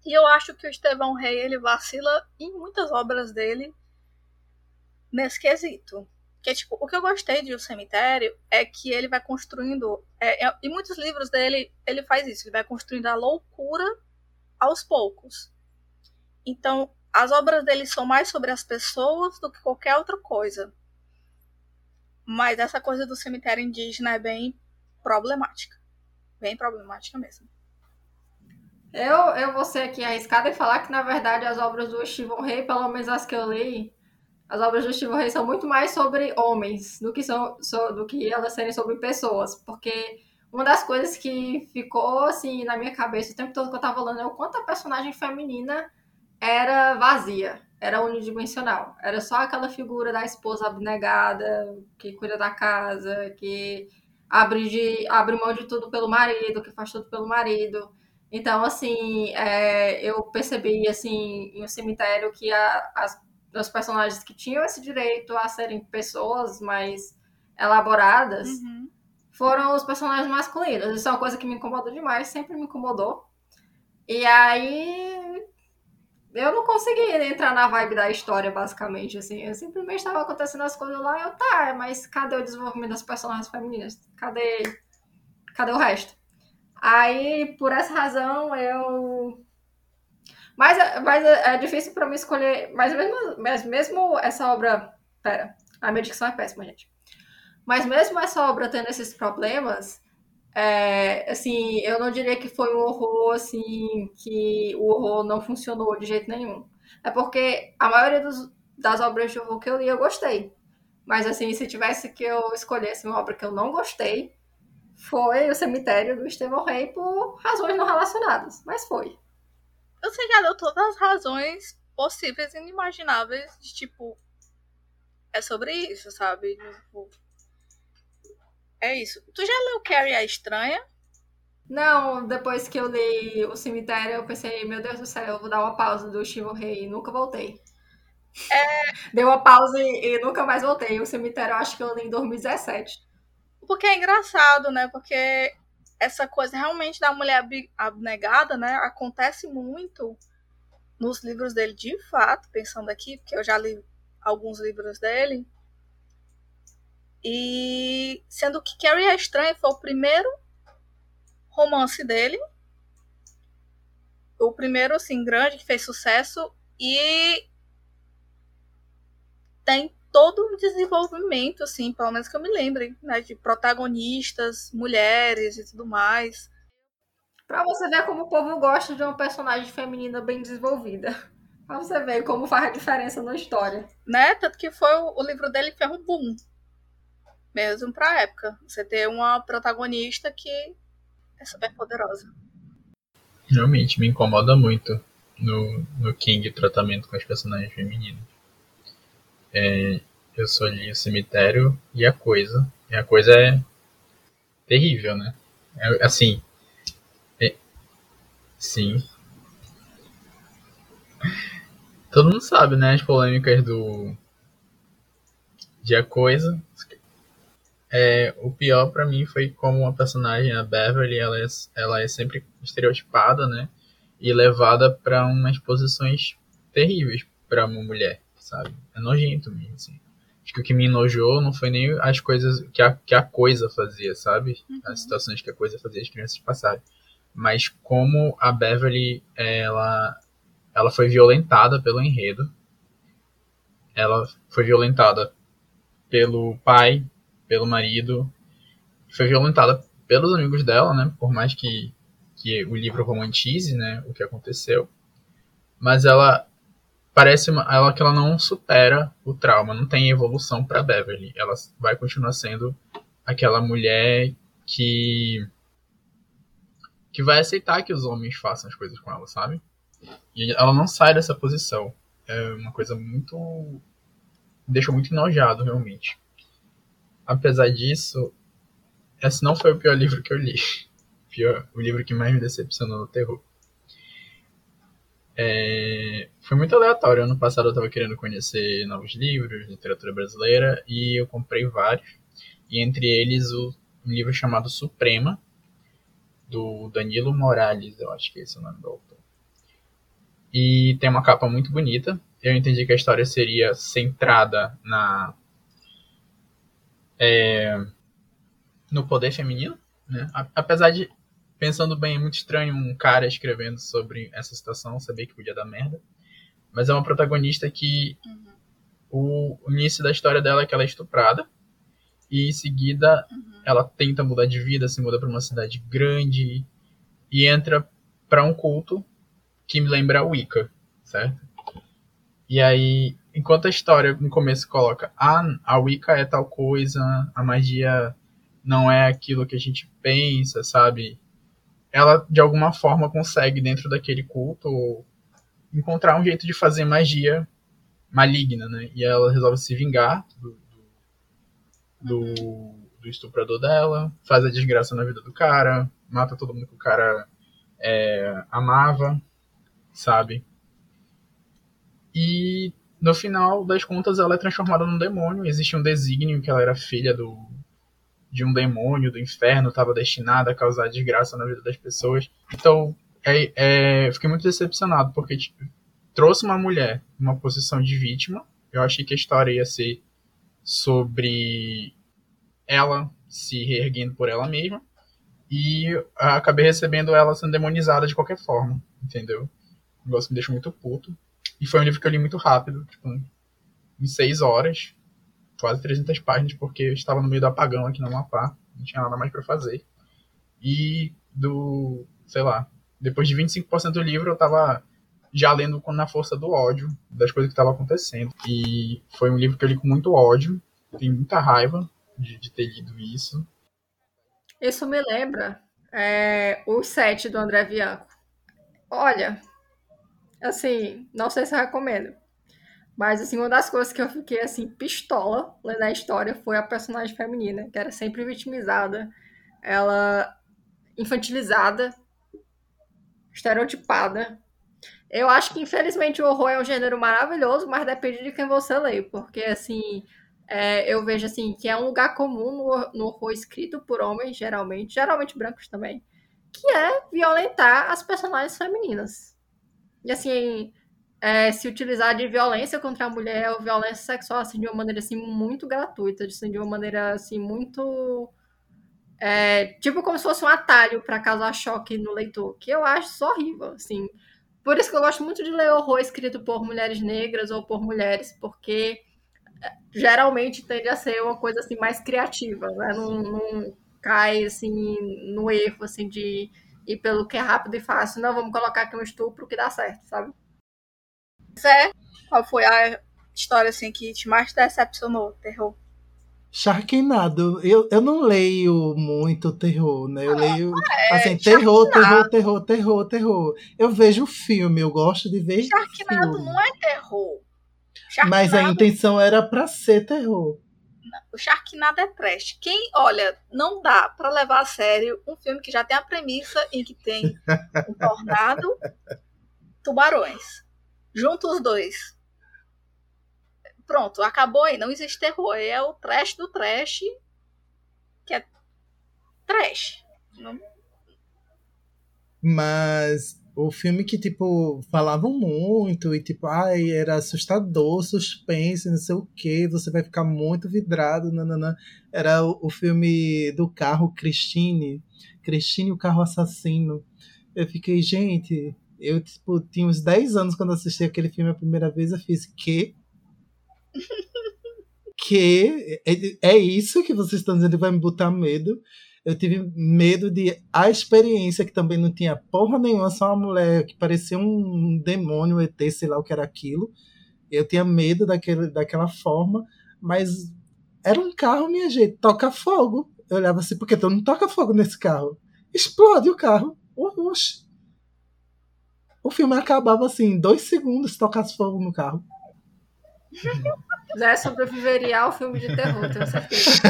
E eu acho que o Estevão Rey ele vacila em muitas obras dele nesse quesito. Que é, tipo, o que eu gostei de O Cemitério é que ele vai construindo. É, é, em muitos livros dele, ele faz isso, ele vai construindo a loucura aos poucos. Então, as obras dele são mais sobre as pessoas do que qualquer outra coisa. Mas essa coisa do cemitério indígena é bem problemática. Bem problemática mesmo. Eu, eu vou ser aqui arriscada e falar que, na verdade, as obras do Stephen Rey, pelo menos as que eu li, as obras do Stephen Rey são muito mais sobre homens do que, são, so, do que elas serem sobre pessoas. Porque uma das coisas que ficou, assim, na minha cabeça o tempo todo que eu tava lendo é o quanto a personagem feminina era vazia, era unidimensional. Era só aquela figura da esposa abnegada, que cuida da casa, que abre, de, abre mão de tudo pelo marido, que faz tudo pelo marido. Então, assim, é, eu percebi, assim, em um cemitério que a, as, os personagens que tinham esse direito a serem pessoas mais elaboradas uhum. foram os personagens masculinos. Isso é uma coisa que me incomodou demais, sempre me incomodou. E aí eu não consegui entrar na vibe da história, basicamente, assim. Eu simplesmente estava acontecendo as coisas lá e eu, tá, mas cadê o desenvolvimento das personagens femininas? Cadê, cadê o resto? Aí, por essa razão, eu. Mas, mas é difícil para mim escolher. Mas mesmo, mas mesmo essa obra. Pera, a minha dicção é péssima, gente. Mas mesmo essa obra tendo esses problemas, é, assim, eu não diria que foi um horror, assim, que o horror não funcionou de jeito nenhum. É porque a maioria dos, das obras de horror que eu li, eu gostei. Mas, assim, se tivesse que eu escolhesse uma obra que eu não gostei, foi o cemitério do Estevão Rei por razões não relacionadas, mas foi. Você já deu todas as razões possíveis e inimagináveis de tipo. É sobre isso, sabe? Tipo, é isso. Tu já leu Carrie a Estranha? Não, depois que eu li O Cemitério, eu pensei, meu Deus do céu, eu vou dar uma pausa do Chivo Rei e nunca voltei. É... Dei uma pausa e, e, nunca mais voltei. O Cemitério eu acho que eu li em 2017. Porque é engraçado, né? Porque essa coisa realmente da mulher abnegada, né? Acontece muito nos livros dele, de fato, pensando aqui, porque eu já li alguns livros dele. E sendo que Carrie é Estranha foi o primeiro romance dele. O primeiro, assim, grande, que fez sucesso. E tem todo um desenvolvimento, assim, pelo menos que eu me lembre, né, de protagonistas, mulheres e tudo mais. Pra você ver como o povo gosta de uma personagem feminina bem desenvolvida. Pra você ver como faz a diferença na história. Né? Tanto que foi o, o livro dele que fez um boom. Mesmo pra época. Você ter uma protagonista que é super poderosa. Realmente, me incomoda muito no, no King o tratamento com as personagens femininas. É, eu só li o cemitério e a coisa. E a coisa é terrível, né? É, assim. É, sim. Todo mundo sabe, né? As polêmicas do. De a coisa. É, o pior para mim foi como a personagem, a Beverly, ela é, ela é sempre estereotipada, né? E levada para umas posições terríveis para uma mulher sabe? É nojento mesmo, assim. Acho que o que me enojou não foi nem as coisas que a, que a coisa fazia, sabe? Uhum. As situações que a coisa fazia as crianças passarem. Mas como a Beverly, ela, ela foi violentada pelo enredo. Ela foi violentada pelo pai, pelo marido. Foi violentada pelos amigos dela, né? Por mais que, que o livro romantize, né? O que aconteceu. Mas ela parece ela que ela não supera o trauma, não tem evolução para Beverly. Ela vai continuar sendo aquela mulher que que vai aceitar que os homens façam as coisas com ela, sabe? E ela não sai dessa posição. É uma coisa muito deixa muito enojado realmente. Apesar disso, esse não foi o pior livro que eu li. Pior, o livro que mais me decepcionou no terror. É, foi muito aleatório. Ano passado eu estava querendo conhecer novos livros, literatura brasileira, e eu comprei vários. E entre eles o, um livro chamado Suprema, do Danilo Morales, eu acho que é esse é o nome do autor. E tem uma capa muito bonita. Eu entendi que a história seria centrada na é, no poder feminino, né? Apesar de pensando bem, é muito estranho um cara escrevendo sobre essa situação, saber que podia dar merda. Mas é uma protagonista que uhum. o, o, início da história dela é que ela é estuprada. E em seguida uhum. ela tenta mudar de vida, se muda para uma cidade grande e entra para um culto que me lembra a Wicca, certo? E aí, enquanto a história no começo coloca ah, a Wicca é tal coisa, a magia não é aquilo que a gente pensa, sabe? Ela de alguma forma consegue dentro daquele culto encontrar um jeito de fazer magia maligna, né? E ela resolve se vingar do, do, do estuprador dela, faz a desgraça na vida do cara, mata todo mundo que o cara é, amava, sabe? E no final das contas ela é transformada num demônio. Existe um desígnio que ela era filha do, de um demônio do inferno estava destinado a causar desgraça na vida das pessoas. Então, é, é, fiquei muito decepcionado, porque tipo, trouxe uma mulher numa posição de vítima. Eu achei que a história ia ser sobre ela se reerguendo por ela mesma. E acabei recebendo ela sendo demonizada de qualquer forma, entendeu? O negócio me deixou muito puto. E foi um livro que eu li muito rápido, tipo, em seis horas quase 300 páginas, porque eu estava no meio do apagão aqui no Amapá, não tinha nada mais para fazer. E do, sei lá, depois de 25% do livro eu estava já lendo na força do ódio das coisas que estavam acontecendo. E foi um livro que eu li com muito ódio, tenho muita raiva de, de ter lido isso. Isso me lembra é, o set do André Bianco. Olha, assim, não sei se eu recomendo. Mas, assim, uma das coisas que eu fiquei, assim, pistola lendo a história foi a personagem feminina, que era sempre vitimizada. Ela infantilizada, estereotipada. Eu acho que, infelizmente, o horror é um gênero maravilhoso, mas depende de quem você lê, porque, assim, é, eu vejo, assim, que é um lugar comum no, no horror escrito por homens, geralmente, geralmente brancos também, que é violentar as personagens femininas. E, assim, é, se utilizar de violência contra a mulher ou violência sexual, assim, de uma maneira, assim, muito gratuita, assim, de uma maneira, assim, muito é, tipo como se fosse um atalho para causar choque no leitor, que eu acho só horrível, assim. Por isso que eu gosto muito de ler horror escrito por mulheres negras ou por mulheres, porque é, geralmente tende a ser uma coisa assim mais criativa, né? Não, não cai assim no erro assim de ir pelo que é rápido e fácil. Não, vamos colocar aqui um estupro que dá certo, sabe? Zé, qual foi a história assim que te mais decepcionou, terror? Sharknado, eu, eu não leio muito terror, né? Eu leio, é, assim, terror, terror, terror, terror, terror. Eu vejo filme, eu gosto de ver Sharknado filme. não é terror. Sharknado... Mas a intenção era para ser terror. O Sharknado é trash. Quem, olha, não dá para levar a sério um filme que já tem a premissa em que tem um tornado, tubarões. Junto os dois Pronto, acabou aí, não existe terror. É o trash do trash, que é trash. Não... Mas o filme que, tipo, falavam muito e, tipo, ai, era assustador, suspense, não sei o que, você vai ficar muito vidrado, nananã. Era o, o filme do carro Christine, Christine, o carro assassino. Eu fiquei, gente, eu, tipo, tinha uns 10 anos quando assisti aquele filme a primeira vez, eu fiz, que? que é, é isso que vocês estão dizendo que vai me botar medo. Eu tive medo de a experiência, que também não tinha porra nenhuma, só uma mulher que parecia um demônio, um ET, sei lá o que era aquilo. Eu tinha medo daquele, daquela forma, mas era um carro, minha gente, toca fogo. Eu olhava assim, porque tu não toca fogo nesse carro. Explode o carro. Oxe. O filme acabava assim, em dois segundos, se tocasse fogo no carro. Zé sobreviveria ao filme de terror, tenho certeza.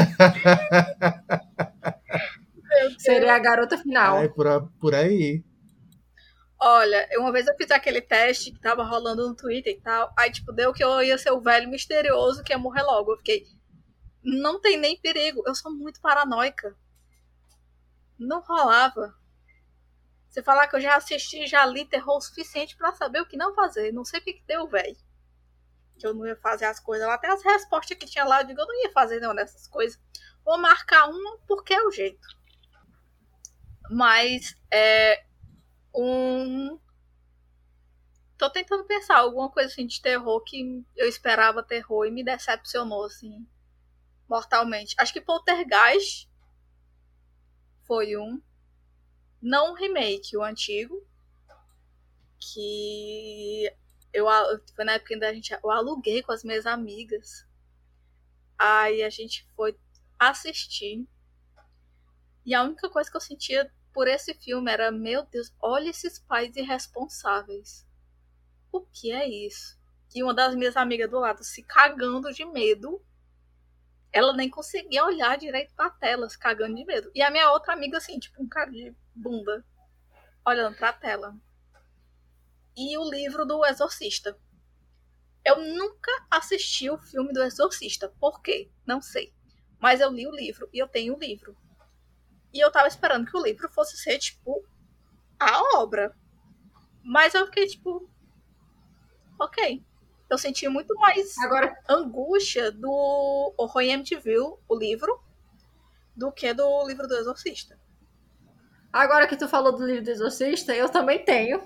Seria a garota final. É, por, por aí. Olha, uma vez eu fiz aquele teste que tava rolando no Twitter e tal. Aí, tipo, deu que eu ia ser o velho misterioso que ia morrer logo. Eu fiquei. Não tem nem perigo. Eu sou muito paranoica. Não rolava. Você falar que eu já assisti, já li terror o suficiente para saber o que não fazer. Não sei o que, que deu, velho que eu não ia fazer as coisas lá. Até as respostas que tinha lá, eu digo, eu não ia fazer nenhuma dessas coisas. Vou marcar uma porque é o jeito. Mas é um. Tô tentando pensar alguma coisa assim de terror que eu esperava terror e me decepcionou, assim, mortalmente. Acho que Poltergeist foi um. Não um remake, o antigo. Que eu, foi na época da gente, eu aluguei com as minhas amigas. Aí a gente foi assistir. E a única coisa que eu sentia por esse filme era: meu Deus, olha esses pais irresponsáveis. O que é isso? E uma das minhas amigas do lado se cagando de medo. Ela nem conseguia olhar direito pra tela, se cagando de medo. E a minha outra amiga, assim, tipo um cara de bunda, olhando pra tela e o livro do Exorcista. Eu nunca assisti o filme do Exorcista. Por quê? Não sei. Mas eu li o livro e eu tenho o livro. E eu tava esperando que o livro fosse ser, tipo, a obra. Mas eu fiquei, tipo. Ok. Eu senti muito mais Agora... angústia do Horror MTV, o livro, do que do livro do Exorcista. Agora que tu falou do livro do Exorcista, eu também tenho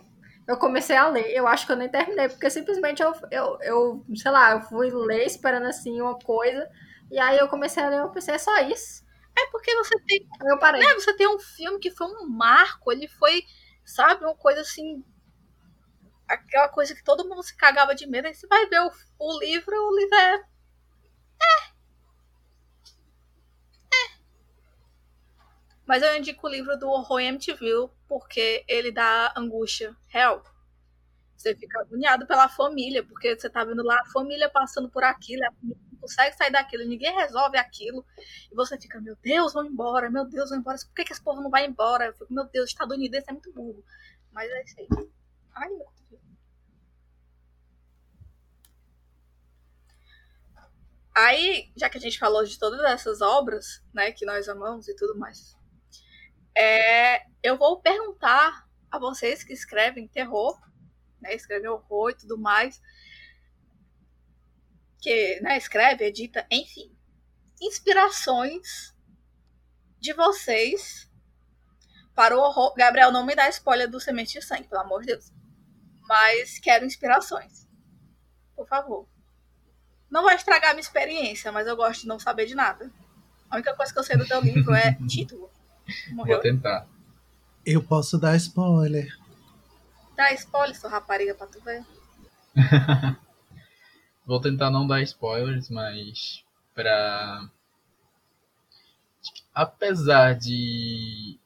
eu comecei a ler. Eu acho que eu nem terminei, porque simplesmente eu, eu, eu sei lá, eu fui ler esperando assim uma coisa. E aí eu comecei a ler, eu pensei, é só isso. É porque você tem. Eu parei. É, você tem um filme que foi um marco, ele foi, sabe, uma coisa assim. Aquela coisa que todo mundo se cagava de medo. Aí você vai ver o, o livro, o livro. É. É. Mas eu indico o livro do Horror MTV, porque ele dá angústia real. Você fica agoniado pela família, porque você tá vendo lá a família passando por aquilo, a família consegue sair daquilo, ninguém resolve aquilo, e você fica, meu Deus, vão embora, meu Deus, vão embora, por que, que esse povo não vai embora? Eu fico, meu Deus, estadunidense é muito burro. Mas é isso aí. Ai, meu Deus. Aí, já que a gente falou de todas essas obras, né, que nós amamos e tudo mais, é, eu vou perguntar a vocês que escrevem terror, né, escrevem horror e tudo mais, que né, escreve, edita, enfim, inspirações de vocês para o horror. Gabriel, não me dá spoiler do Semente de Sangue, pelo amor de Deus. Mas quero inspirações. Por favor. Não vai estragar minha experiência, mas eu gosto de não saber de nada. A única coisa que eu sei do teu livro é título. Morreu. Vou tentar. Eu posso dar spoiler. Dá spoiler, sua rapariga, pra tu ver. Vou tentar não dar spoilers, mas pra. Apesar de,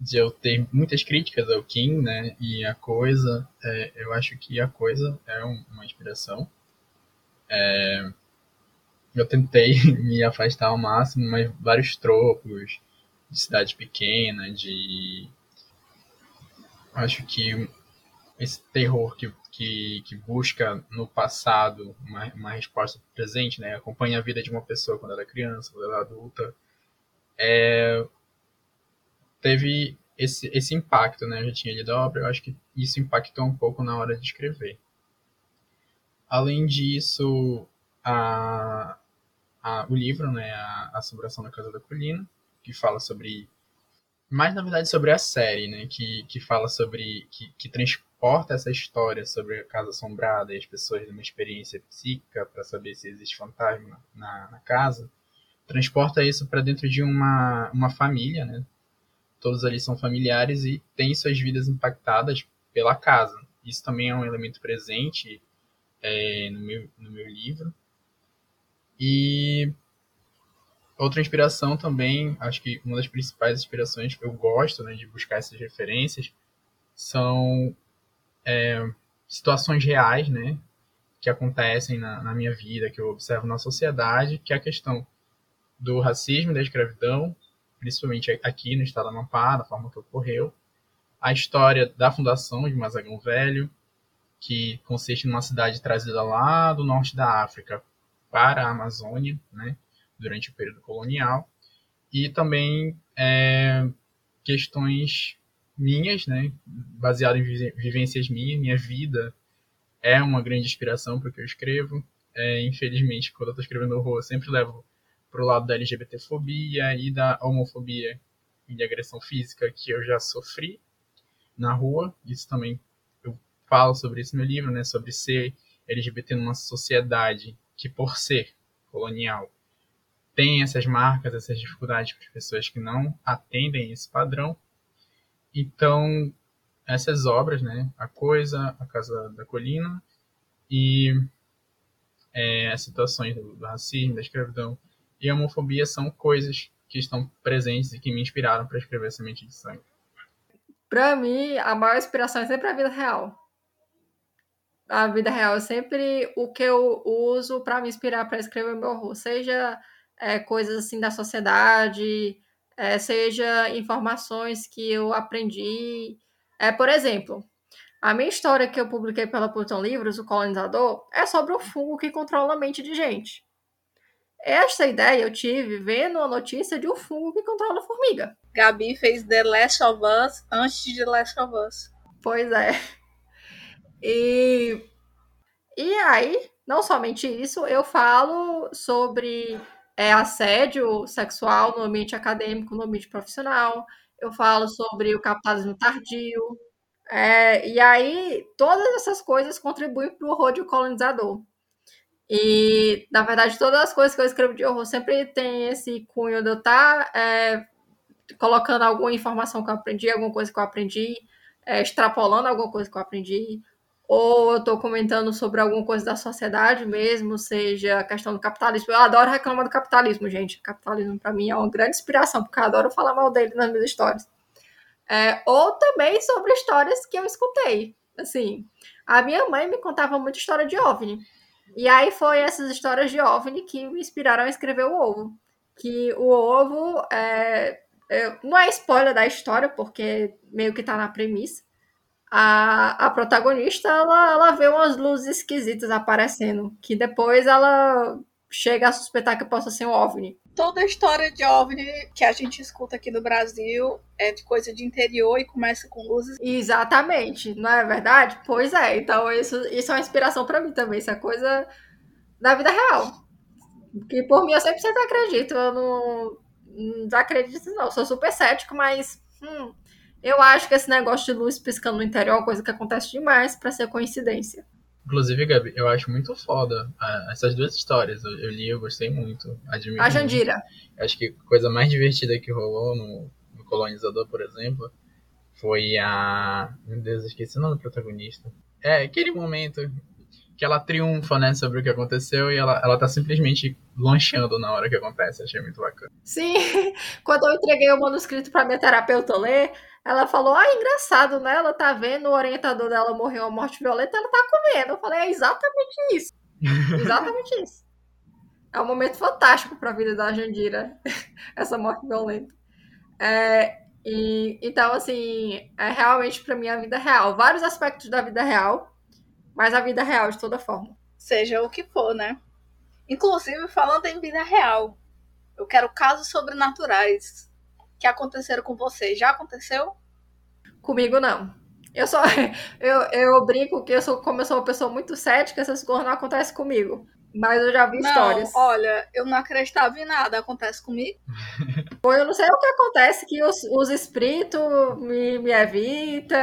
de eu ter muitas críticas ao Kim, né? E a coisa, é, eu acho que a coisa é uma inspiração. É, eu tentei me afastar ao máximo, mas vários tropos de cidade pequena, de. Acho que esse terror que que, que busca no passado uma, uma resposta presente, né? Acompanha a vida de uma pessoa quando ela é criança, quando ela é adulta. É, teve esse, esse impacto, né? Eu já tinha lido a obra, eu acho que isso impactou um pouco na hora de escrever. Além disso, a, a, o livro, né? A Assombração da Casa da Colina, que fala sobre mais na verdade sobre a série, né? Que, que fala sobre que, que transporta essa história sobre a casa assombrada e as pessoas de uma experiência psíquica para saber se existe fantasma na, na casa, transporta isso para dentro de uma, uma família, né? Todos ali são familiares e têm suas vidas impactadas pela casa. Isso também é um elemento presente é, no, meu, no meu livro. E outra inspiração também, acho que uma das principais inspirações que eu gosto né, de buscar essas referências são é, situações reais, né, que acontecem na, na, minha vida, que eu observo na sociedade, que é a questão do racismo da escravidão, principalmente aqui no estado do Amapá, da forma que ocorreu, a história da fundação de Mazagão Velho, que consiste numa cidade trazida lá do norte da África para a Amazônia, né, durante o período colonial, e também é, questões minhas, né, baseado em vivências minhas, minha vida é uma grande inspiração para o que eu escrevo. É, infelizmente, quando eu estou escrevendo horror, eu sempre levo para o lado da LGBTfobia e da homofobia e de agressão física que eu já sofri na rua. Isso também eu falo sobre isso no livro, né, sobre ser LGBT numa sociedade que, por ser colonial, tem essas marcas, essas dificuldades para as pessoas que não atendem esse padrão. Então, essas obras, né, A Coisa, A Casa da Colina e é, as situações do, do racismo, da escravidão e a homofobia são coisas que estão presentes e que me inspiraram para escrever Semente de Sangue. Para mim, a maior inspiração é sempre a vida real. A vida real é sempre o que eu uso para me inspirar para escrever meu horror, seja é, coisas assim da sociedade, é, seja informações que eu aprendi. É, por exemplo, a minha história que eu publiquei pela Plutão Livros, O Colonizador, é sobre um fungo que controla a mente de gente. Esta ideia eu tive vendo a notícia de um fungo que controla a formiga. Gabi fez The Last of Us antes de The Last of Us. Pois é. E, e aí, não somente isso, eu falo sobre é, assédio sexual no ambiente acadêmico, no ambiente profissional. Eu falo sobre o capitalismo tardio. É, e aí, todas essas coisas contribuem para o horror de colonizador. E, na verdade, todas as coisas que eu escrevo de horror sempre tem esse cunho de eu estar tá, é, colocando alguma informação que eu aprendi, alguma coisa que eu aprendi, é, extrapolando alguma coisa que eu aprendi, ou eu estou comentando sobre alguma coisa da sociedade mesmo, seja a questão do capitalismo. Eu adoro reclamar do capitalismo, gente. O capitalismo, para mim, é uma grande inspiração, porque eu adoro falar mal dele nas minhas histórias. É, ou também sobre histórias que eu escutei. Assim, a minha mãe me contava muita história de OVNI. E aí foi essas histórias de OVNI que me inspiraram a escrever o ovo. Que o ovo é, é, não é spoiler da história, porque meio que tá na premissa. A, a protagonista, ela, ela vê umas luzes esquisitas aparecendo, que depois ela chega a suspeitar que possa ser um OVNI. Toda a história de OVNI que a gente escuta aqui no Brasil é de coisa de interior e começa com luzes. Exatamente, não é verdade? Pois é, então isso, isso é uma inspiração para mim também, isso é coisa da vida real. Que por mim eu sempre, sempre acredito, eu não, não desacredito não, eu sou super cético, mas hum, eu acho que esse negócio de luz piscando no interior é uma coisa que acontece demais para ser coincidência. Inclusive, Gabi, eu acho muito foda ah, essas duas histórias. Eu, eu, li, eu gostei muito. Admiro a Jandira. Muito. Acho que a coisa mais divertida que rolou no, no Colonizador, por exemplo, foi a. Meu Deus, esqueci o nome do protagonista. É, aquele momento que ela triunfa, né, sobre o que aconteceu e ela, ela tá simplesmente lanchando na hora que acontece. Achei muito bacana. Sim, quando eu entreguei o manuscrito pra minha terapeuta ler, ela falou, ah, engraçado, né? Ela tá vendo o orientador dela morreu uma morte violenta, ela tá comendo. Eu falei, é exatamente isso. exatamente isso. É um momento fantástico para a vida da Jandira, essa morte violenta. É, e, então, assim, é realmente para mim a vida real. Vários aspectos da vida real, mas a vida real de toda forma. Seja o que for, né? Inclusive, falando em vida real, eu quero casos sobrenaturais que aconteceram com você. Já aconteceu? Comigo não. Eu só eu, eu brinco que eu sou, como eu sou uma pessoa muito cética, essas coisas não acontecem comigo. Mas eu já vi não, histórias. Olha, eu não acreditava em nada, acontece comigo. Ou eu não sei o que acontece, que os, os espíritos me, me evitam,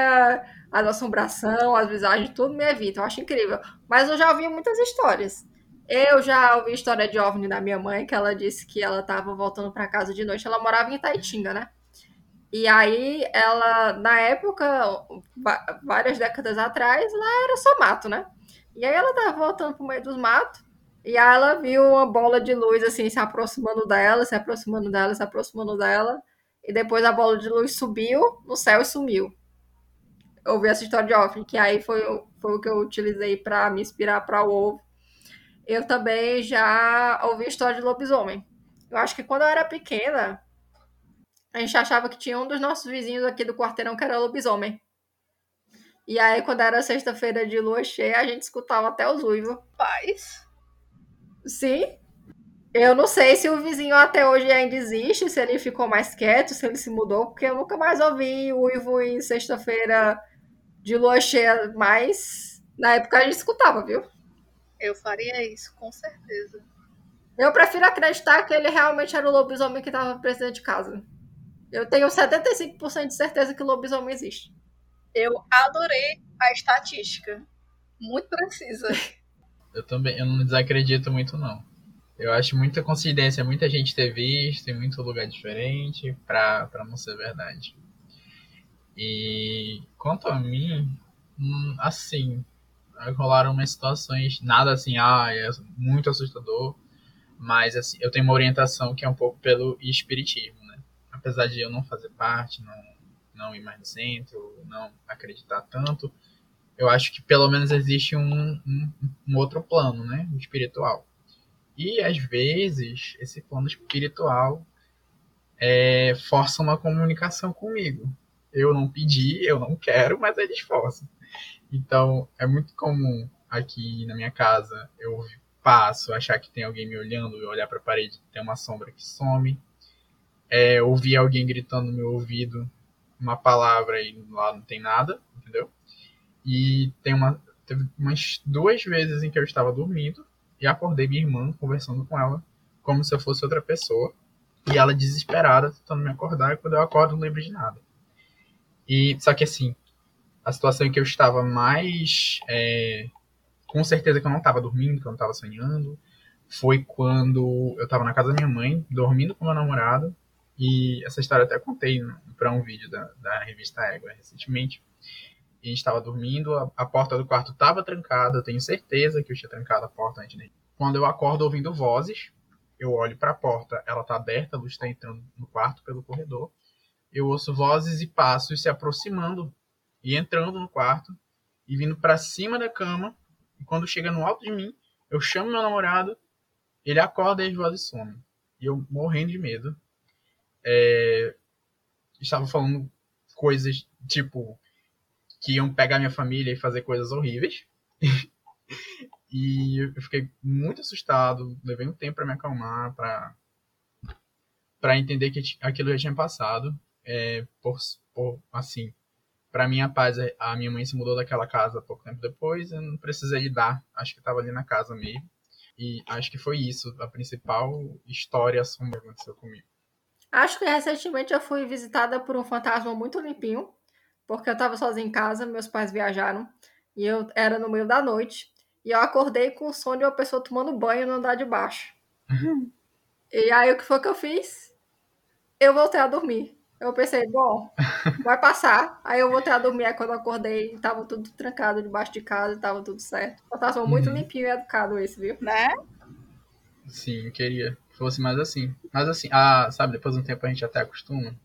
a assombração, as visagens, tudo me evita. Eu acho incrível. Mas eu já ouvi muitas histórias. Eu já ouvi história de OVNI da minha mãe, que ela disse que ela estava voltando para casa de noite. Ela morava em Itaitinga, né? E aí, ela, na época, várias décadas atrás, lá era só mato, né? E aí ela tava voltando pro meio dos matos, e aí ela viu uma bola de luz, assim, se aproximando dela, se aproximando dela, se aproximando dela. E depois a bola de luz subiu no céu e sumiu. Ouvi essa história de OVNI, que aí foi, foi o que eu utilizei para me inspirar para o ovo eu também já ouvi história de lobisomem. Eu acho que quando eu era pequena, a gente achava que tinha um dos nossos vizinhos aqui do quarteirão que era lobisomem. E aí, quando era sexta-feira de lua cheia, a gente escutava até os uivos. Paz. Sim. Eu não sei se o vizinho até hoje ainda existe, se ele ficou mais quieto, se ele se mudou, porque eu nunca mais ouvi uivo em sexta-feira de lua cheia, mas na época a gente escutava, viu? Eu faria isso, com certeza. Eu prefiro acreditar que ele realmente era o lobisomem que estava preso de casa. Eu tenho 75% de certeza que o lobisomem existe. Eu adorei a estatística. Muito precisa. Eu também, eu não desacredito muito não. Eu acho muita coincidência, muita gente ter visto em muito lugar diferente pra, pra não ser verdade. E quanto a mim, hum, assim, rolaram umas situações, nada assim, ah, é muito assustador, mas assim, eu tenho uma orientação que é um pouco pelo espiritismo, né? Apesar de eu não fazer parte, não, não ir mais no centro, não acreditar tanto, eu acho que pelo menos existe um, um, um outro plano, né? Espiritual. E às vezes esse plano espiritual é, força uma comunicação comigo. Eu não pedi, eu não quero, mas eles forçam. Então, é muito comum aqui na minha casa eu passo, achar que tem alguém me olhando, eu olhar para a parede, tem uma sombra que some. É, ouvir alguém gritando no meu ouvido uma palavra e lá não tem nada, entendeu? E tem uma, teve umas duas vezes em que eu estava dormindo e acordei minha irmã conversando com ela como se eu fosse outra pessoa. E ela desesperada tentando me acordar e quando eu acordo não lembro de nada. E só que assim, a situação em que eu estava mais. É, com certeza que eu não estava dormindo, que eu não estava sonhando, foi quando eu estava na casa da minha mãe, dormindo com meu namorado. E essa história eu até contei para um vídeo da, da revista Égua recentemente. E a gente estava dormindo, a, a, porta do quarto estava trancada, eu tenho certeza que eu tinha trancado a porta antes de. Quando eu acordo ouvindo vozes, eu olho para a porta, ela está aberta, a luz está entrando no quarto pelo corredor. Eu ouço vozes e passos se aproximando e entrando no quarto e vindo para cima da cama. E quando chega no alto de mim, Eu chamo meu namorado, ele acorda e voa de sono. E eu morrendo de medo. É, estava falando coisas tipo que iam pegar minha família e fazer coisas horríveis. e eu fiquei muito assustado, levei um tempo para me acalmar, para para entender que aquilo já tinha passado. É, por, por, assim, para minha paz, a minha mãe se mudou daquela casa pouco tempo depois, eu não precisei lidar, acho que estava ali na casa mesmo. E acho que foi isso, a principal história assombrosa que aconteceu comigo. Acho que recentemente eu fui visitada por um fantasma muito limpinho, porque eu estava sozinha em casa, meus pais viajaram, e eu era no meio da noite, e eu acordei com o som de uma pessoa tomando banho no andar de baixo. E aí o que foi que eu fiz? Eu voltei a dormir. Eu pensei, bom, vai passar. Aí eu voltei a dormir, aí quando eu acordei, tava tudo trancado debaixo de casa, tava tudo certo. Fantasma muito uhum. limpinho e educado esse, viu? Né? Sim, queria que fosse mais assim. Mas assim, ah, sabe, depois de um tempo a gente até acostuma.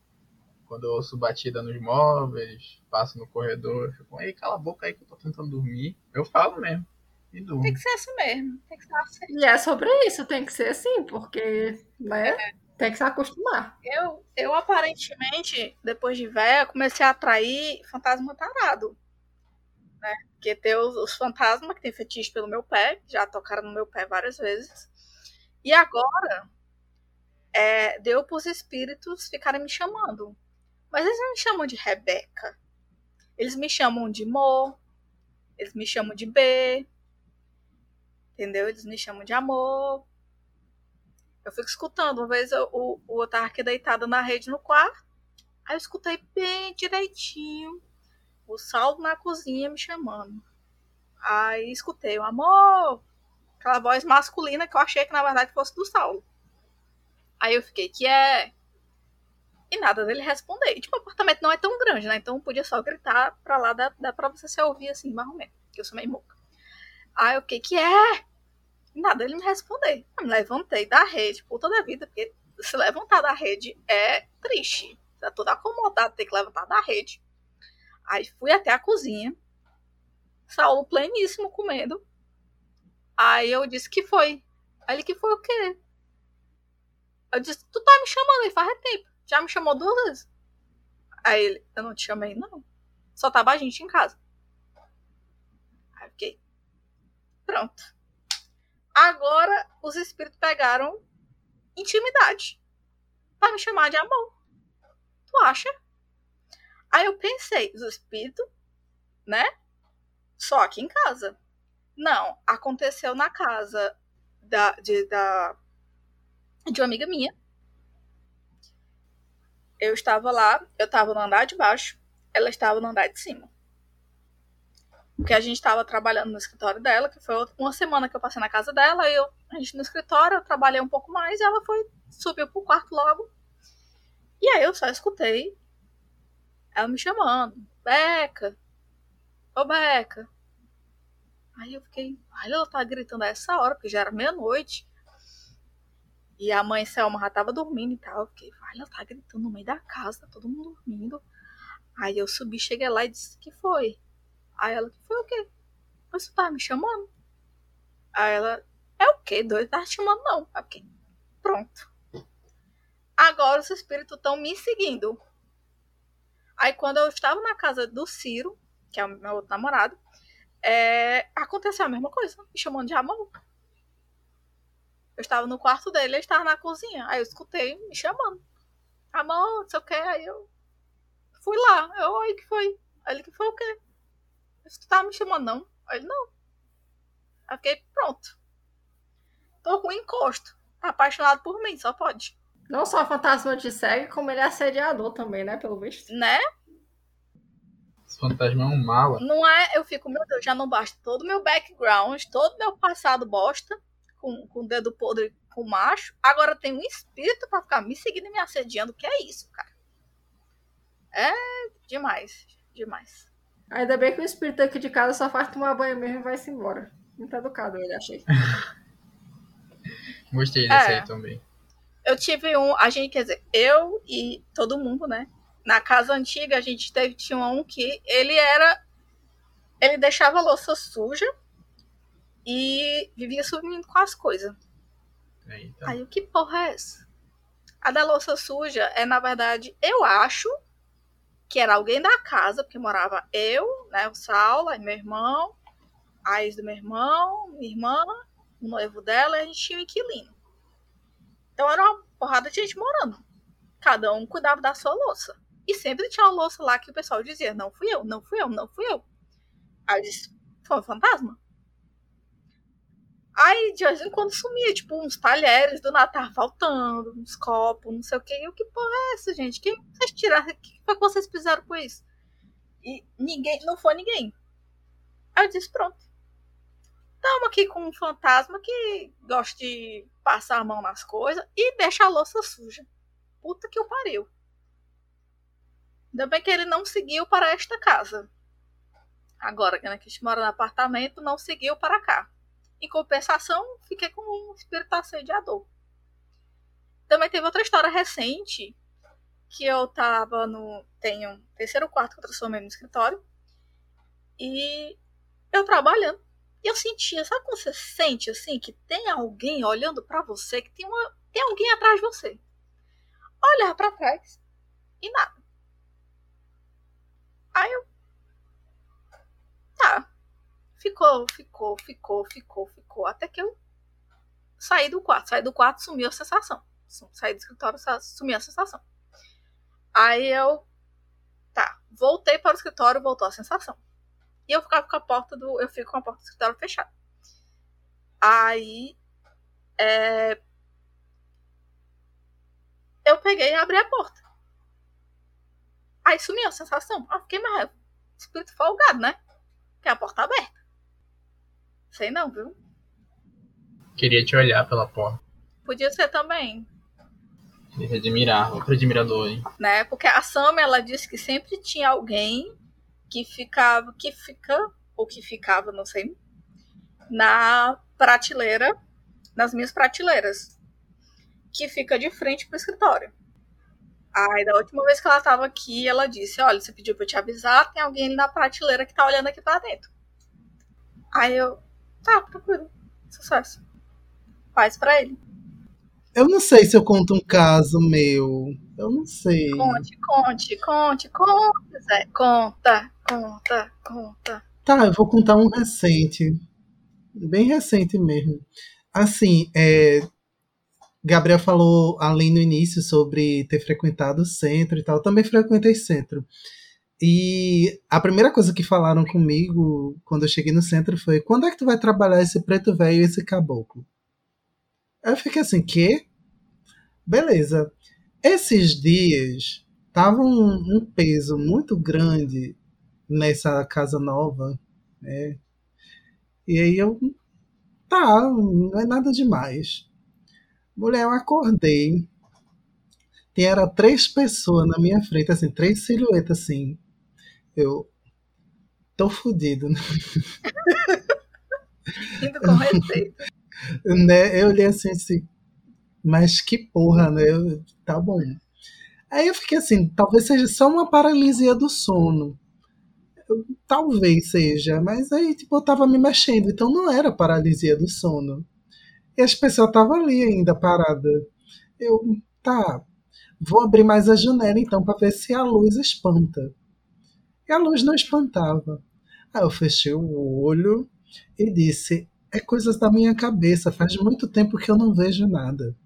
Quando eu ouço batida nos móveis, passo no corredor, eu fico, ei, cala a boca aí que eu tô tentando dormir. Eu falo mesmo. E durmo. Tem que ser assim mesmo. Tem que ser assim. E é sobre isso, tem que ser assim, porque, né? É. Tem que se acostumar. Eu, eu aparentemente, depois de velha, comecei a atrair fantasma tarado. Né? Porque tem os, os fantasmas que tem fetiche pelo meu pé, já tocaram no meu pé várias vezes. E agora, é, deu para os espíritos ficarem me chamando. Mas eles não me chamam de Rebeca. Eles me chamam de Mo. Eles me chamam de B. Entendeu? Eles me chamam de amor. Eu fico escutando. Uma vez eu, o, o aqui deitado na rede no quarto. Aí eu escutei bem direitinho o Saulo na cozinha me chamando. Aí escutei o amor, aquela voz masculina que eu achei que na verdade fosse do Saulo. Aí eu fiquei, que é. E nada dele responder. E, tipo, o apartamento não é tão grande, né? Então podia só gritar pra lá, dá, dá pra você se ouvir assim, mais ou menos. Que eu sou meio moca. Aí eu fiquei, que é? Nada ele me responder. Eu me levantei da rede, puta da vida, porque se levantar da rede é triste. Tá todo acomodado, ter que levantar da rede. Aí fui até a cozinha. Saulo pleníssimo comendo. Aí eu disse que foi. Aí ele que foi o quê? Eu disse, tu tá me chamando aí faz tempo. Já me chamou duas vezes. Aí ele, eu não te chamei, não. Só tava a gente em casa. Aí fiquei. Pronto. Agora os espíritos pegaram intimidade para me chamar de amor. Tu acha? Aí eu pensei, os espíritos, né? Só aqui em casa. Não, aconteceu na casa da, de, da, de uma amiga minha. Eu estava lá, eu estava no andar de baixo, ela estava no andar de cima. Porque a gente estava trabalhando no escritório dela, que foi uma semana que eu passei na casa dela, eu, a gente no escritório, eu trabalhei um pouco mais, e ela foi, subiu pro quarto logo. E aí eu só escutei ela me chamando, Beca, ô Beca. Aí eu fiquei, olha, ela tá gritando a essa hora, porque já era meia-noite. E a mãe Selma já tava dormindo e tal. Eu fiquei, olha, ela tá gritando no meio da casa, tá todo mundo dormindo. Aí eu subi, cheguei lá e disse que foi. Aí ela, foi o quê? Você tava me chamando? Aí ela, é o quê? Doido, tá te chamando não. Ok, pronto. Agora os espíritos estão me seguindo. Aí quando eu estava na casa do Ciro, que é o meu outro namorado, é, aconteceu a mesma coisa, me chamando de amor. Eu estava no quarto dele, ele estava na cozinha. Aí eu escutei me chamando. Amor, não sei o que. Aí eu fui lá. Eu, aí que foi? Ele que foi o quê? Você tu tava me chamando, não? Aí ele, não. Aí fiquei, pronto. Tô com encosto. Tá apaixonado por mim, só pode. Não só fantasma te segue, como ele é assediador também, né? Pelo visto. Né? Esse fantasma é um mala. Não é? Eu fico, meu Deus, já não basta todo o meu background, todo o meu passado bosta, com, com o dedo podre com macho. Agora tem um espírito pra ficar me seguindo e me assediando. Que é isso, cara? É demais. Demais. Ainda bem que o espírito aqui de casa só faz tomar banho mesmo e vai-se embora. Muito educado ele, achei. Gostei desse é. aí também. Eu tive um. A gente, quer dizer, eu e todo mundo, né? Na casa antiga, a gente teve, tinha um que ele era. Ele deixava a louça suja e vivia sumindo com as coisas. Eita. Aí o que porra é essa? A da louça suja é, na verdade, eu acho que era alguém da casa, porque morava eu, né, o Saulo, meu irmão, a ex do meu irmão, minha irmã, o noivo dela, e a gente tinha um inquilino. Então era uma porrada de gente morando. Cada um cuidava da sua louça. E sempre tinha uma louça lá que o pessoal dizia: não fui eu, não fui eu, não fui eu. Aí eu disse: foi um fantasma? Aí de vez em quando sumia, tipo, uns talheres do Natal faltando, uns copos, não sei o que. E eu, que porra é essa, gente? Quem vocês tiraram? O que foi que vocês fizeram com isso? E ninguém, não foi ninguém. Aí eu disse: pronto. Estamos aqui com um fantasma que gosta de passar a mão nas coisas e deixa a louça suja. Puta que o pariu. Ainda bem que ele não seguiu para esta casa. Agora, que a gente mora no apartamento, não seguiu para cá. Em compensação, fiquei com um espírito assediador. Também teve outra história recente que eu tava no. Tenho terceiro quarto que eu transformei no escritório. E eu trabalhando. E eu sentia, sabe quando você sente assim que tem alguém olhando para você, que tem, uma, tem alguém atrás de você? Olhar para trás e nada. Aí eu. Tá. Ficou, ficou, ficou, ficou, ficou. Até que eu saí do quarto. Saí do quarto sumiu a sensação. Saí do escritório, sumiu a sensação. Aí eu. Tá. Voltei para o escritório, voltou a sensação. E eu ficava com a porta do. Eu fico com a porta do escritório fechada. Aí. É, eu peguei e abri a porta. Aí sumiu a sensação. Ah, fiquei mais. Espírito folgado, né? Que a porta aberta. Sei não, viu? Queria te olhar pela porta. Podia ser também. Queria te admirar. Outro admirador, hein? Né? Porque a Sam, ela disse que sempre tinha alguém que ficava, que fica, ou que ficava, não sei, na prateleira, nas minhas prateleiras, que fica de frente pro escritório. Aí, da última vez que ela tava aqui, ela disse: Olha, você pediu pra eu te avisar, tem alguém ali na prateleira que tá olhando aqui pra dentro. Aí eu, tá, tranquilo, sucesso. Faz pra ele. Eu não sei se eu conto um caso meu. Eu não sei. Conte, conte, conte, conte, Zé. Conta, conta, conta. Tá, eu vou contar um recente. Bem recente mesmo. Assim, é, Gabriel falou além no início sobre ter frequentado o centro e tal. Eu também frequentei centro. E a primeira coisa que falaram comigo quando eu cheguei no centro foi: quando é que tu vai trabalhar esse preto velho e esse caboclo? Eu fiquei assim, que? Beleza. Esses dias tava um, um, peso muito grande nessa casa nova, né? E aí eu, tá, não é nada demais. Mulher, eu acordei. Tem era três pessoas na minha frente, assim, três silhuetas, assim. Eu tô fudido. Né? Indo com né? Eu olhei assim, assim, mas que porra, né? Eu, tá bom. Aí eu fiquei assim, talvez seja só uma paralisia do sono. Eu, talvez seja, mas aí tipo, eu tava me mexendo, então não era paralisia do sono. E as pessoas estavam ali ainda parada. Eu, tá, vou abrir mais a janela então para ver se a luz espanta. E a luz não espantava. Aí eu fechei o olho e disse: é coisas da minha cabeça, faz muito tempo que eu não vejo nada.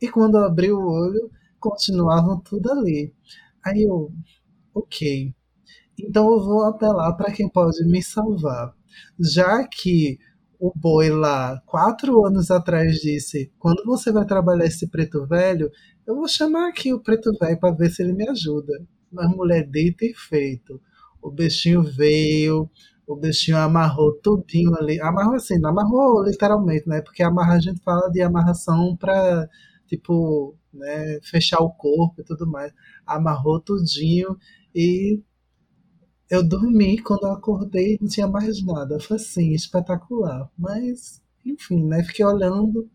E quando eu abri o olho, continuavam tudo ali. Aí eu, ok. Então eu vou apelar para quem pode me salvar. Já que o boi lá, quatro anos atrás, disse: quando você vai trabalhar esse preto velho, eu vou chamar aqui o preto velho para ver se ele me ajuda. Mas mulher deita e feito. O bichinho veio, o bichinho amarrou tudinho ali. Amarrou assim, não amarrou literalmente, né? Porque amarrar a gente fala de amarração para tipo, né, fechar o corpo e tudo mais. Amarrou tudinho e eu dormi, quando eu acordei não tinha mais nada. Foi assim, espetacular. Mas, enfim, né? Fiquei olhando.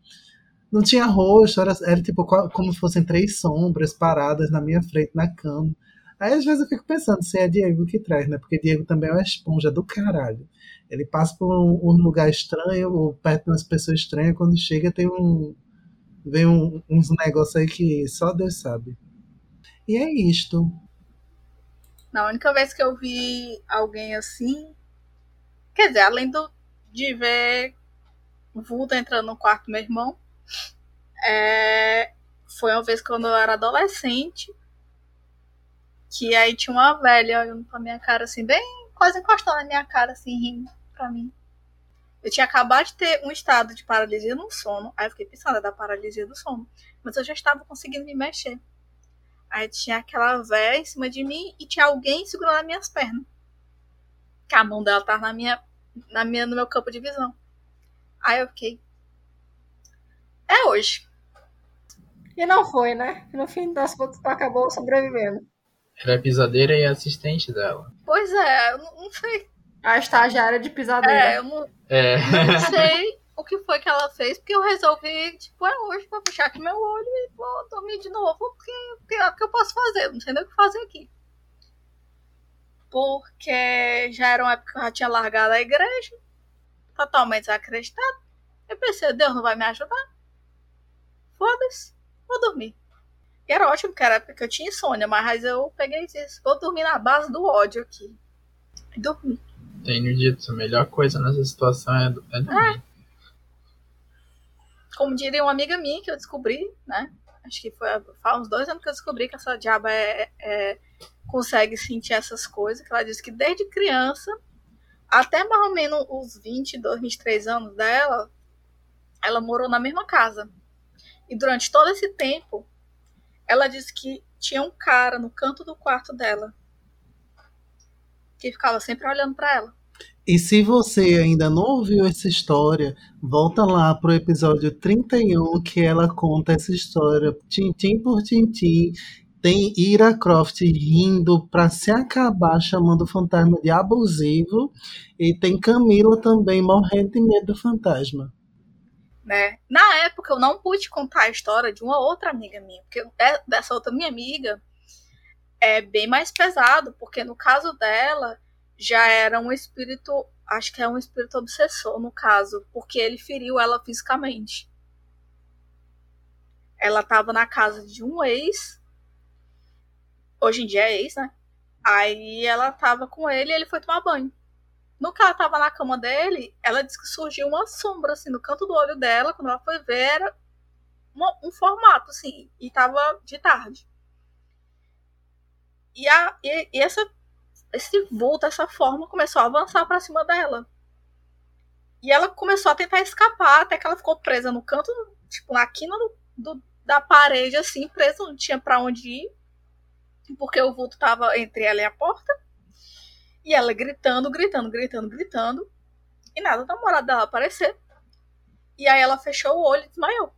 Não tinha rosto, era, era tipo como se fossem três sombras paradas na minha frente na cama. Aí às vezes eu fico pensando se é Diego que traz, né? Porque Diego também é uma esponja do caralho. Ele passa por um, um lugar estranho, ou perto de umas pessoas estranhas, quando chega tem um. Vem um, uns negócios aí que só Deus sabe. E é isto. Na única vez que eu vi alguém assim. Quer dizer, além do, de ver o vulto entrando no quarto do meu irmão, é, foi uma vez quando eu era adolescente. Que aí tinha uma velha olhando pra minha cara assim, bem quase encostando na minha cara, assim, rindo pra mim. Eu tinha acabado de ter um estado de paralisia no sono. Aí eu fiquei pensando da paralisia do sono. Mas eu já estava conseguindo me mexer. Aí tinha aquela véia em cima de mim e tinha alguém segurando as minhas pernas. Que a mão dela tava na minha, na minha, no meu campo de visão. Aí eu fiquei. É hoje. E não foi, né? No fim das contas, tu acabou sobrevivendo. Era a pisadeira e a assistente dela. Pois é, eu não, não sei. A estagiária de pisadeira. É, eu não, É. não sei o que foi que ela fez, porque eu resolvi, tipo, é hoje, vou fechar aqui meu olho e vou dormir de novo, porque, porque é o que eu posso fazer, não sei nem o que fazer aqui. Porque já era uma época que eu já tinha largado a igreja, totalmente desacreditado. Eu pensei, Deus não vai me ajudar. Foda-se, vou dormir. E era ótimo, era porque eu tinha insônia, mas eu peguei e disse, vou dormir na base do ódio aqui. E dormi. Tenho dito, a melhor coisa nessa situação é, é dormir. como diria uma amiga minha que eu descobri, né? Acho que foi faz uns dois anos que eu descobri que essa diaba é, é- consegue sentir essas coisas. Que ela disse que desde criança, até mais ou menos os 22, 23 anos dela, ela morou na mesma casa. E durante todo esse tempo, ela disse que tinha um cara no canto do quarto dela que ficava sempre olhando pra ela. E se você ainda não ouviu essa história, volta lá pro episódio 31 que ela conta essa história, tintim por tintim. Tem Ira Croft rindo pra se acabar, chamando o fantasma de abusivo. E tem Camila também morrendo de medo do fantasma. Né? Na época eu não pude contar a história de uma outra amiga minha, porque de- dessa outra minha amiga é bem mais pesado, porque no caso dela já era um espírito, acho que é um espírito obsessor no caso, porque ele feriu ela fisicamente. Ela estava na casa de um ex, hoje em dia é ex, né? Aí ela tava com ele e ele foi tomar banho. No que ela tava na cama dele, ela disse que surgiu uma sombra, assim, no canto do olho dela. Quando ela foi ver, era uma- um formato, assim, e tava de tarde. E, a, e, e essa, esse vulto, essa forma, começou a avançar pra cima dela. E ela começou a tentar escapar, até que ela ficou presa no canto, tipo, na quina do, do- da parede, assim, presa, não tinha pra onde ir. Porque o vulto tava entre ela e a porta. E ela gritando, gritando, gritando, gritando. E nada da namorada dela aparecer. E aí ela fechou o olho e desmaiou.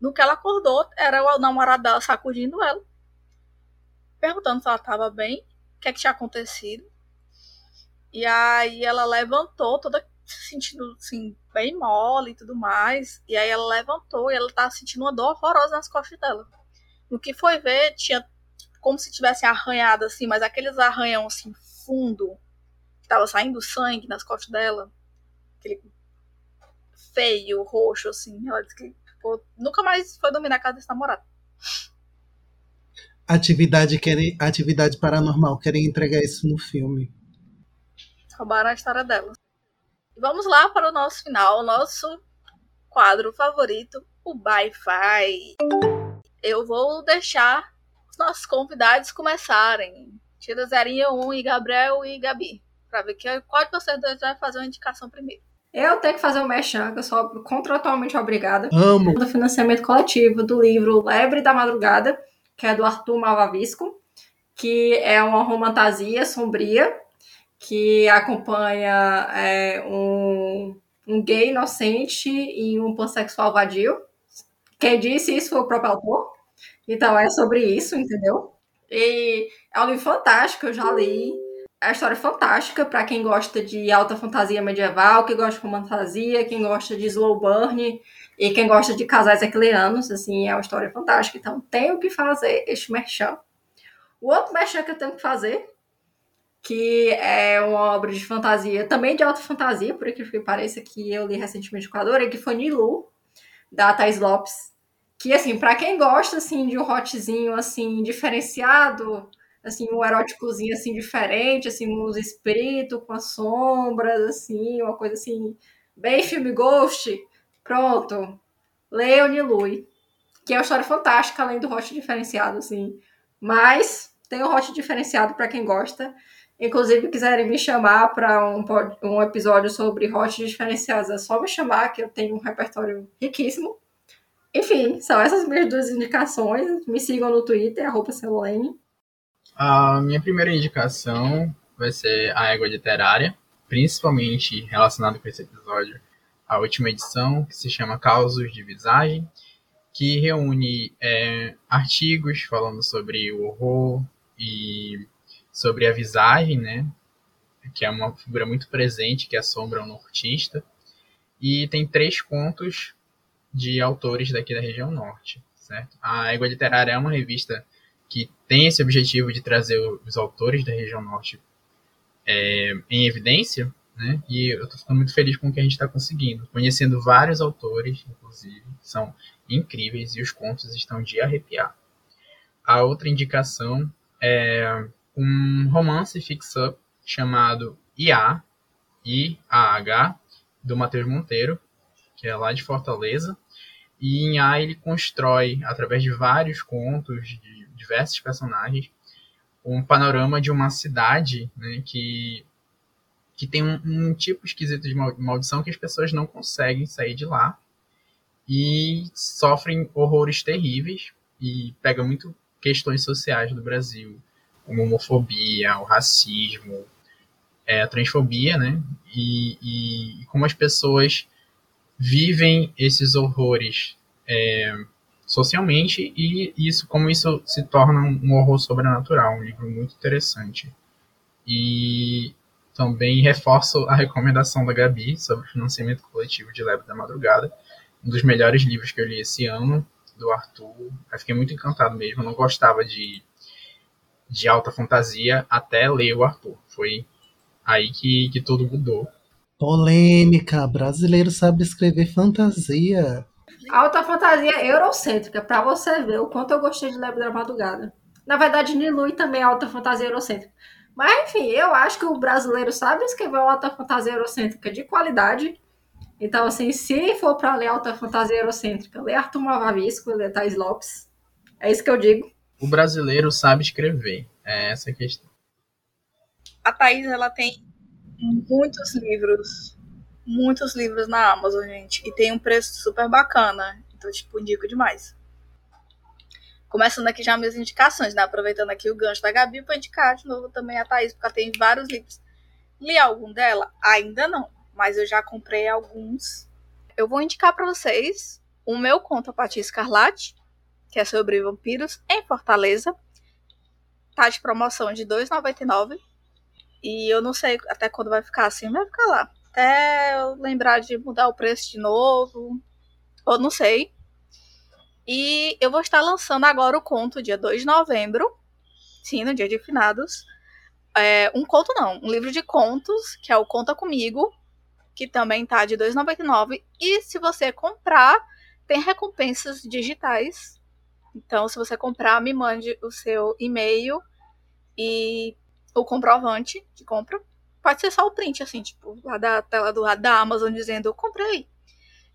No que ela acordou, era o namorado dela sacudindo ela. Perguntando se ela estava bem, o que é que tinha acontecido. E aí ela levantou, toda se sentindo assim, bem mole e tudo mais. E aí ela levantou e ela tava sentindo uma dor horrorosa nas costas dela. No que foi ver, tinha como se tivesse arranhado assim, mas aqueles arranhão assim fundo, que tava saindo sangue nas costas dela. Aquele feio, roxo, assim. Ela disse que pô, nunca mais foi dormir na casa desse namorado. Atividade, querem, atividade paranormal, querem entregar isso no filme. Roubaram a história dela. Vamos lá para o nosso final, o nosso quadro favorito, o Wi-Fi. Eu vou deixar os nossos convidados começarem. Tira Zerinha, um e Gabriel e Gabi. Pra ver que, qual de vocês dois vai fazer uma indicação primeiro. Eu tenho que fazer o um merchan, que eu sou contratualmente obrigada. Amo! Do financiamento coletivo do livro Lebre da Madrugada, que é do Arthur Malvavisco, que é uma romantasia sombria que acompanha é, um, um gay inocente e um pansexual vadio. Quem disse isso foi o próprio autor. Então é sobre isso, entendeu? E é um livro fantástico, eu já li. É uma história fantástica para quem gosta de alta fantasia medieval, quem gosta de fantasia, quem gosta de slow burn e quem gosta de casais ecleanos, assim, é uma história fantástica. Então, tenho que fazer este merchan. O outro mexer que eu tenho que fazer, que é uma obra de fantasia, também de alta fantasia, por que pareça, que eu li recentemente com a Dora, que foi Nilu, da Thais Lopes. Que, assim, para quem gosta, assim, de um hotzinho, assim, diferenciado, assim, um eróticozinho, assim, diferente, assim, uns espíritos com as sombras, assim, uma coisa, assim, bem filme Ghost, pronto. Leia o Nilui, que é uma história fantástica, além do hot diferenciado, assim. Mas tem um hot diferenciado para quem gosta. Inclusive, quiserem me chamar para um, um episódio sobre hot diferenciados, é só me chamar, que eu tenho um repertório riquíssimo. Enfim, são essas minhas duas indicações. Me sigam no Twitter, arroba Celolene. A minha primeira indicação vai ser a égua literária, principalmente relacionado com esse episódio, a última edição, que se chama Causos de Visagem, que reúne é, artigos falando sobre o horror e sobre a visagem, né? Que é uma figura muito presente que assombra o nortista. E tem três contos de autores daqui da região norte, certo? A Égua Literária é uma revista que tem esse objetivo de trazer os autores da região norte é, em evidência, né? E eu estou ficando muito feliz com o que a gente está conseguindo, conhecendo vários autores, inclusive, são incríveis e os contos estão de arrepiar. A outra indicação é um romance fix-up chamado IA, I-A-H, do Matheus Monteiro, que é lá de Fortaleza. E em A ele constrói, através de vários contos de diversos personagens, um panorama de uma cidade né, que, que tem um, um tipo esquisito de maldição que as pessoas não conseguem sair de lá e sofrem horrores terríveis e pega muito questões sociais do Brasil, como homofobia, o racismo, é, a transfobia, né? E, e, e, como as pessoas vivem esses horrores é, socialmente e isso como isso se torna um horror sobrenatural, um livro muito interessante. E também reforço a recomendação da Gabi sobre financiamento coletivo de Lebre da Madrugada, um dos melhores livros que eu li esse ano, do Arthur. Eu fiquei muito encantado mesmo, não gostava de de alta fantasia até ler o Arthur. Foi aí que, que tudo mudou. Polêmica, brasileiro sabe escrever fantasia. Alta fantasia eurocêntrica, para você ver o quanto eu gostei de Lebre da Madrugada. Na verdade, Nilui também é alta fantasia eurocêntrica. Mas, enfim, eu acho que o brasileiro sabe escrever uma alta fantasia eurocêntrica de qualidade. Então, assim, se for para ler alta fantasia eurocêntrica, lê Arthur Malvavisco, lê Thais Lopes. É isso que eu digo o brasileiro sabe escrever. É essa a questão. A Thaís, ela tem muitos livros. Muitos livros na Amazon, gente. E tem um preço super bacana. Então, tipo, indico demais. Começando aqui já minhas indicações, né? Aproveitando aqui o gancho da Gabi para indicar de novo também a Thaís, porque ela tem vários livros. Li algum dela? Ainda não. Mas eu já comprei alguns. Eu vou indicar para vocês o meu conto a Paty Escarlate, que é sobre vampiros, em Fortaleza. Tá de promoção de R$ 2,99. E eu não sei até quando vai ficar assim, vai ficar lá. Até eu lembrar de mudar o preço de novo. Ou não sei. E eu vou estar lançando agora o conto, dia 2 de novembro. Sim, no dia de finados. É, um conto não, um livro de contos, que é o Conta Comigo, que também tá de R$ 2,99. E se você comprar, tem recompensas digitais então, se você comprar, me mande o seu e-mail e o comprovante de compra. Pode ser só o print, assim, tipo, lá da tela do da Amazon dizendo comprei,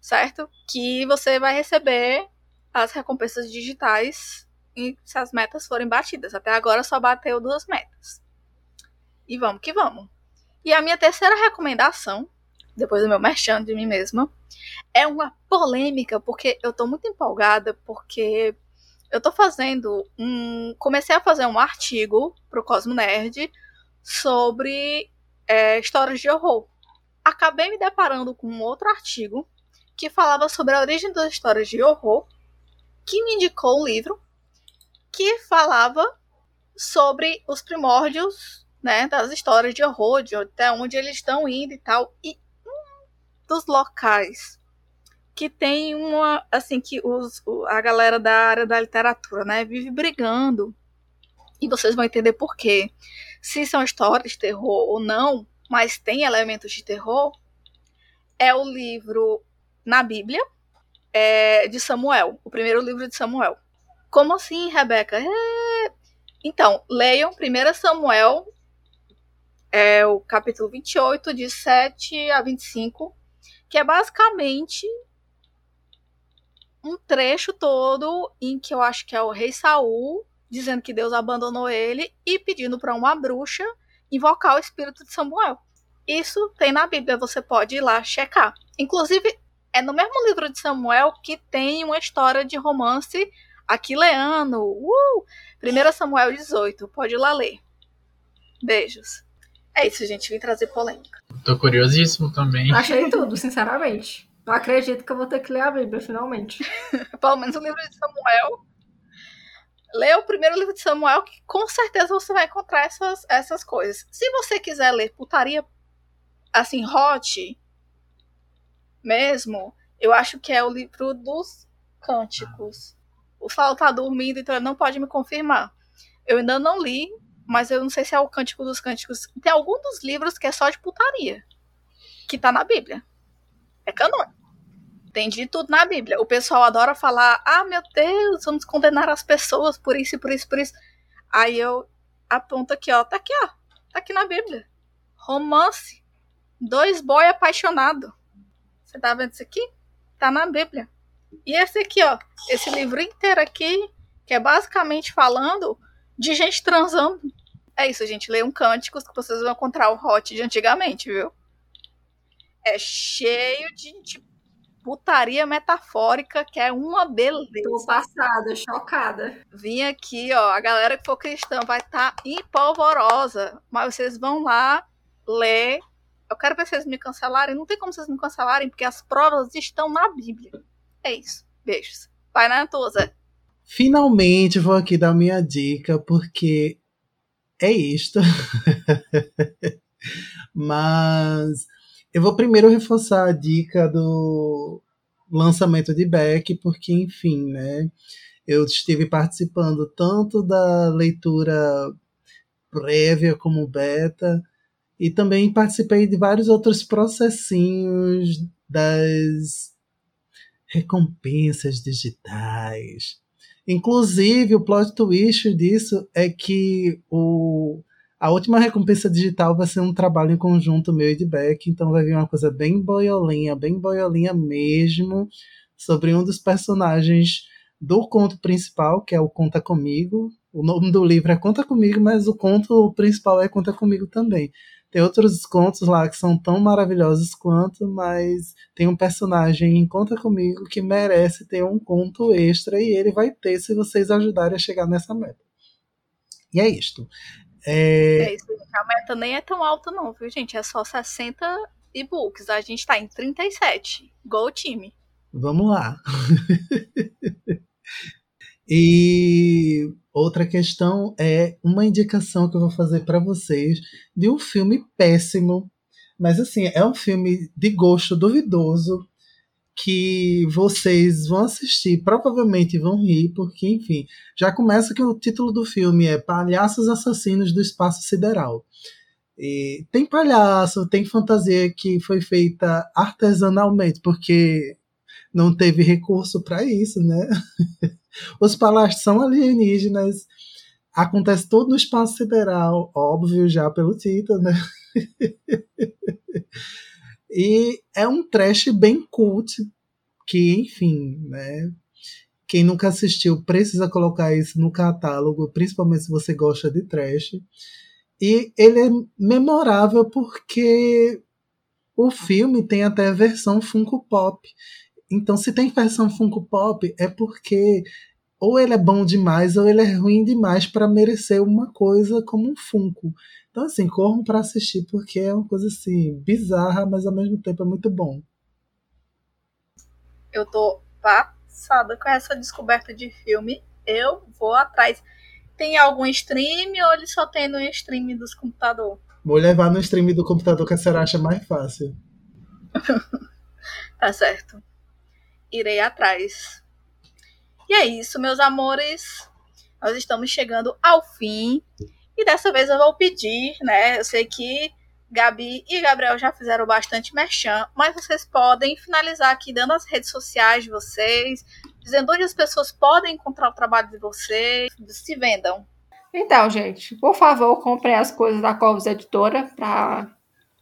certo? Que você vai receber as recompensas digitais se as metas forem batidas. Até agora só bateu duas metas. E vamos que vamos. E a minha terceira recomendação, depois do meu merchan de mim mesma, é uma polêmica, porque eu tô muito empolgada, porque eu tô fazendo um. Comecei a fazer um artigo pro Cosmo Nerd sobre é, histórias de horror. Acabei me deparando com um outro artigo que falava sobre a origem das histórias de horror, que me indicou um livro que falava sobre os primórdios né, das histórias de horror, de até onde eles estão indo e tal. E um dos locais que tem uma, assim, que os, a galera da área da literatura, né, vive brigando E vocês vão entender por quê. Se são histórias de terror ou não, mas tem elementos de terror, é o livro na Bíblia é, de Samuel, o primeiro livro de Samuel. Como assim, Rebeca? É... Então, leiam 1 Samuel, é, o capítulo 28, de 7 a 25, que é basicamente um trecho todo em que eu acho que é o rei Saul dizendo que Deus abandonou ele e pedindo para uma bruxa invocar o espírito de Samuel. Isso tem na Bíblia, você pode ir lá checar. Inclusive, é no mesmo livro de Samuel que tem uma história de romance aquileano. Uh! 1 Samuel 18, pode ir lá ler. Beijos. É isso, gente, vim trazer polêmica. Tô curiosíssimo também. Achei tudo, sinceramente. Não acredito que eu vou ter que ler a Bíblia, finalmente. Pelo menos o livro de Samuel. Lê o primeiro livro de Samuel, que com certeza você vai encontrar essas, essas coisas. Se você quiser ler putaria assim, hot mesmo, eu acho que é o livro dos cânticos. O Saulo tá dormindo, então ele não pode me confirmar. Eu ainda não li, mas eu não sei se é o Cântico dos Cânticos. Tem algum dos livros que é só de putaria. Que tá na Bíblia. É canônico. Tem de tudo na Bíblia. O pessoal adora falar: ah, meu Deus, vamos condenar as pessoas por isso, por isso, por isso. Aí eu aponto aqui, ó. Tá aqui, ó. Tá aqui na Bíblia. Romance Dois boy apaixonado. Você tá vendo isso aqui? Tá na Bíblia. E esse aqui, ó, esse livro inteiro aqui, que é basicamente falando de gente transando. É isso, gente. Leiam cânticos que vocês vão encontrar o hot de antigamente, viu? É cheio de, de putaria metafórica, que é uma beleza. Tô passada, chocada. Vim aqui, ó. A galera que for cristã vai estar tá empolvorosa. Mas vocês vão lá ler eu quero ver vocês me cancelarem. Não tem como vocês me cancelarem, porque as provas estão na Bíblia. É isso. Beijos. Vai na tua, Zé. Finalmente vou aqui dar minha dica, porque é isto. Mas eu vou primeiro reforçar a dica do lançamento de Beck, porque, enfim, né? Eu estive participando tanto da leitura prévia como beta, e também participei de vários outros processinhos das recompensas digitais. Inclusive, o plot twist disso é que o, a última recompensa digital vai ser um trabalho em conjunto meu e de Beck, então vai vir uma coisa bem boiolinha, bem boiolinha mesmo, sobre um dos personagens do conto principal, que é o Conta Comigo. O nome do livro é Conta Comigo, mas o conto principal é Conta Comigo também. Tem outros contos lá que são tão maravilhosos quanto, mas tem um personagem em Conta Comigo que merece ter um conto extra e ele vai ter se vocês ajudarem a chegar nessa meta. E é isto. É, é isso, A meta nem é tão alta, não, viu, gente? É só 60 e-books. A gente tá em 37. Gol time. Vamos lá. e Outra questão é uma indicação que eu vou fazer para vocês de um filme péssimo, mas assim, é um filme de gosto duvidoso que vocês vão assistir, provavelmente vão rir, porque enfim, já começa que o título do filme é Palhaços Assassinos do Espaço Sideral. E tem palhaço, tem fantasia que foi feita artesanalmente, porque não teve recurso para isso, né? Os palácios são alienígenas, acontece tudo no espaço sideral, óbvio já pelo título, né? e é um trash bem cult, que, enfim, né? Quem nunca assistiu precisa colocar isso no catálogo, principalmente se você gosta de trash. E ele é memorável porque o filme tem até a versão Funko Pop. Então, se tem versão Funko Pop, é porque ou ele é bom demais ou ele é ruim demais para merecer uma coisa como um Funko. Então, assim, corram para assistir porque é uma coisa assim bizarra, mas ao mesmo tempo é muito bom. Eu tô passada com essa descoberta de filme. Eu vou atrás. Tem algum stream ou ele só tem no stream dos computadores? Vou levar no stream do computador que a senhora acha mais fácil. tá certo irei atrás. E é isso, meus amores. nós estamos chegando ao fim. E dessa vez eu vou pedir, né? Eu sei que Gabi e Gabriel já fizeram bastante merchan, mas vocês podem finalizar aqui dando as redes sociais de vocês, dizendo onde as pessoas podem encontrar o trabalho de vocês, se vendam. Então, gente, por favor, comprem as coisas da Covos Editora para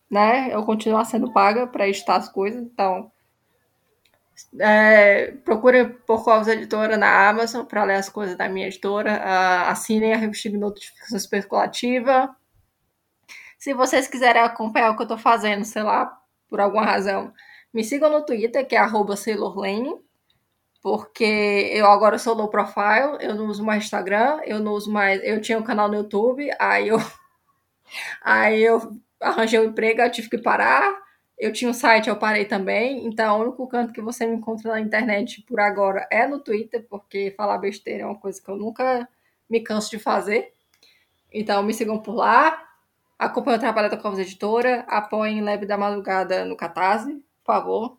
né, eu continuar sendo paga para editar as coisas. Então, é, procure por Covos Editora na Amazon para ler as coisas da minha editora. Uh, assinem a revista de notificação especulativa. Se vocês quiserem acompanhar o que eu estou fazendo, sei lá, por alguma razão, me sigam no Twitter, que é SailorLane, porque eu agora sou low profile, eu não uso mais Instagram, eu não uso mais. Eu tinha um canal no YouTube, aí eu. Aí eu arranjei um emprego, eu tive que parar. Eu tinha um site, eu parei também. Então, o único canto que você me encontra na internet por agora é no Twitter, porque falar besteira é uma coisa que eu nunca me canso de fazer. Então, me sigam por lá. Acompanhem o trabalho da Covas Editora. Apoiem Leve da Madrugada no Catarse, por favor.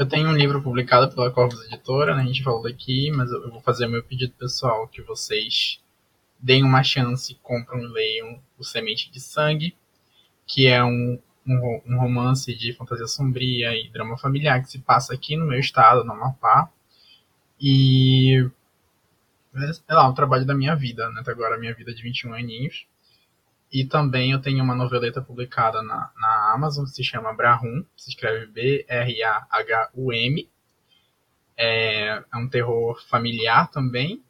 Eu tenho um livro publicado pela Corvus Editora, né? a gente falou daqui, mas eu vou fazer o meu pedido pessoal que vocês deem uma chance, compram e leiam O Semente de Sangue, que é um, um, um, romance de fantasia sombria e drama familiar que se passa aqui no meu estado, no Amapá. E é lá, o trabalho da minha vida, né? Até agora a minha vida de 21 aninhos. E também eu tenho uma noveleta publicada na, na Amazon que se chama Brahum, se escreve B-R-A-H-U-M. É, é, um terror familiar também.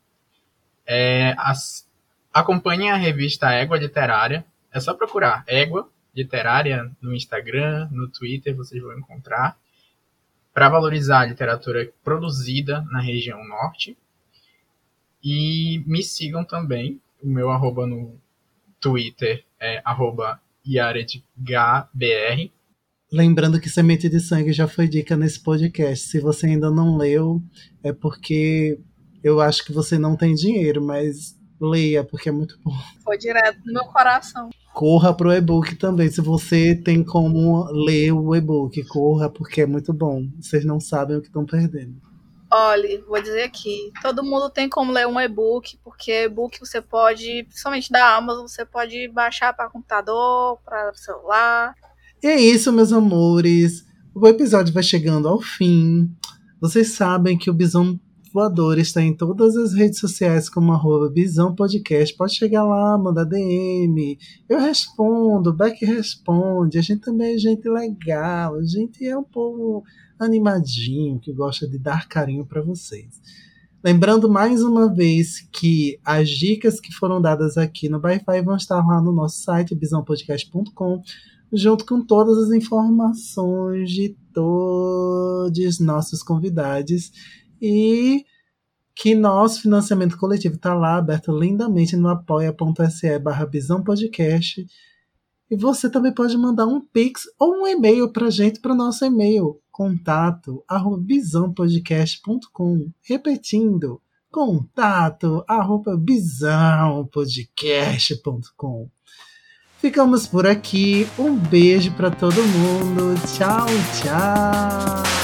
É, as, acompanhe a revista Égua Literária. É só procurar Égua Literária no Instagram, no Twitter, vocês vão encontrar. Para valorizar a literatura produzida na região norte. E me sigam também. O meu arroba no Twitter é arroba yaredgbr. Lembrando que Semente de Sangue já foi dica nesse podcast. Se você ainda não leu, é porque eu acho que você não tem dinheiro, mas leia, porque é muito bom. Foi direto no meu coração. Corra pro e-book também, se você tem como ler o e-book. Corra, porque é muito bom. Vocês não sabem o que estão perdendo. Olha, vou dizer aqui, todo mundo tem como ler um e-book, porque e-book você pode, principalmente da Amazon, você pode baixar para computador, para celular. E é isso, meus amores. O episódio vai chegando ao fim. Vocês sabem que o Bisão Voador está em todas as redes sociais como arroba Bisão Podcast. Pode chegar lá, mandar DM. Eu respondo, Beck responde. A gente também é gente legal. A gente é um povo animadinho, que gosta de dar carinho para vocês. Lembrando mais uma vez que as dicas que foram dadas aqui no Wi-Fi vão estar lá no nosso site, bisãopodcast.com, junto com todas as informações de todos nossos convidados. E que nosso financiamento coletivo está lá aberto lindamente no apoia.se barra Podcast. E você também pode mandar um pix ou um e-mail para gente para o nosso e-mail contato arroba bisãopodcast.com. Repetindo, contato arroba bisãopodcast.com. Ficamos por aqui. Um beijo para todo mundo. Tchau, tchau.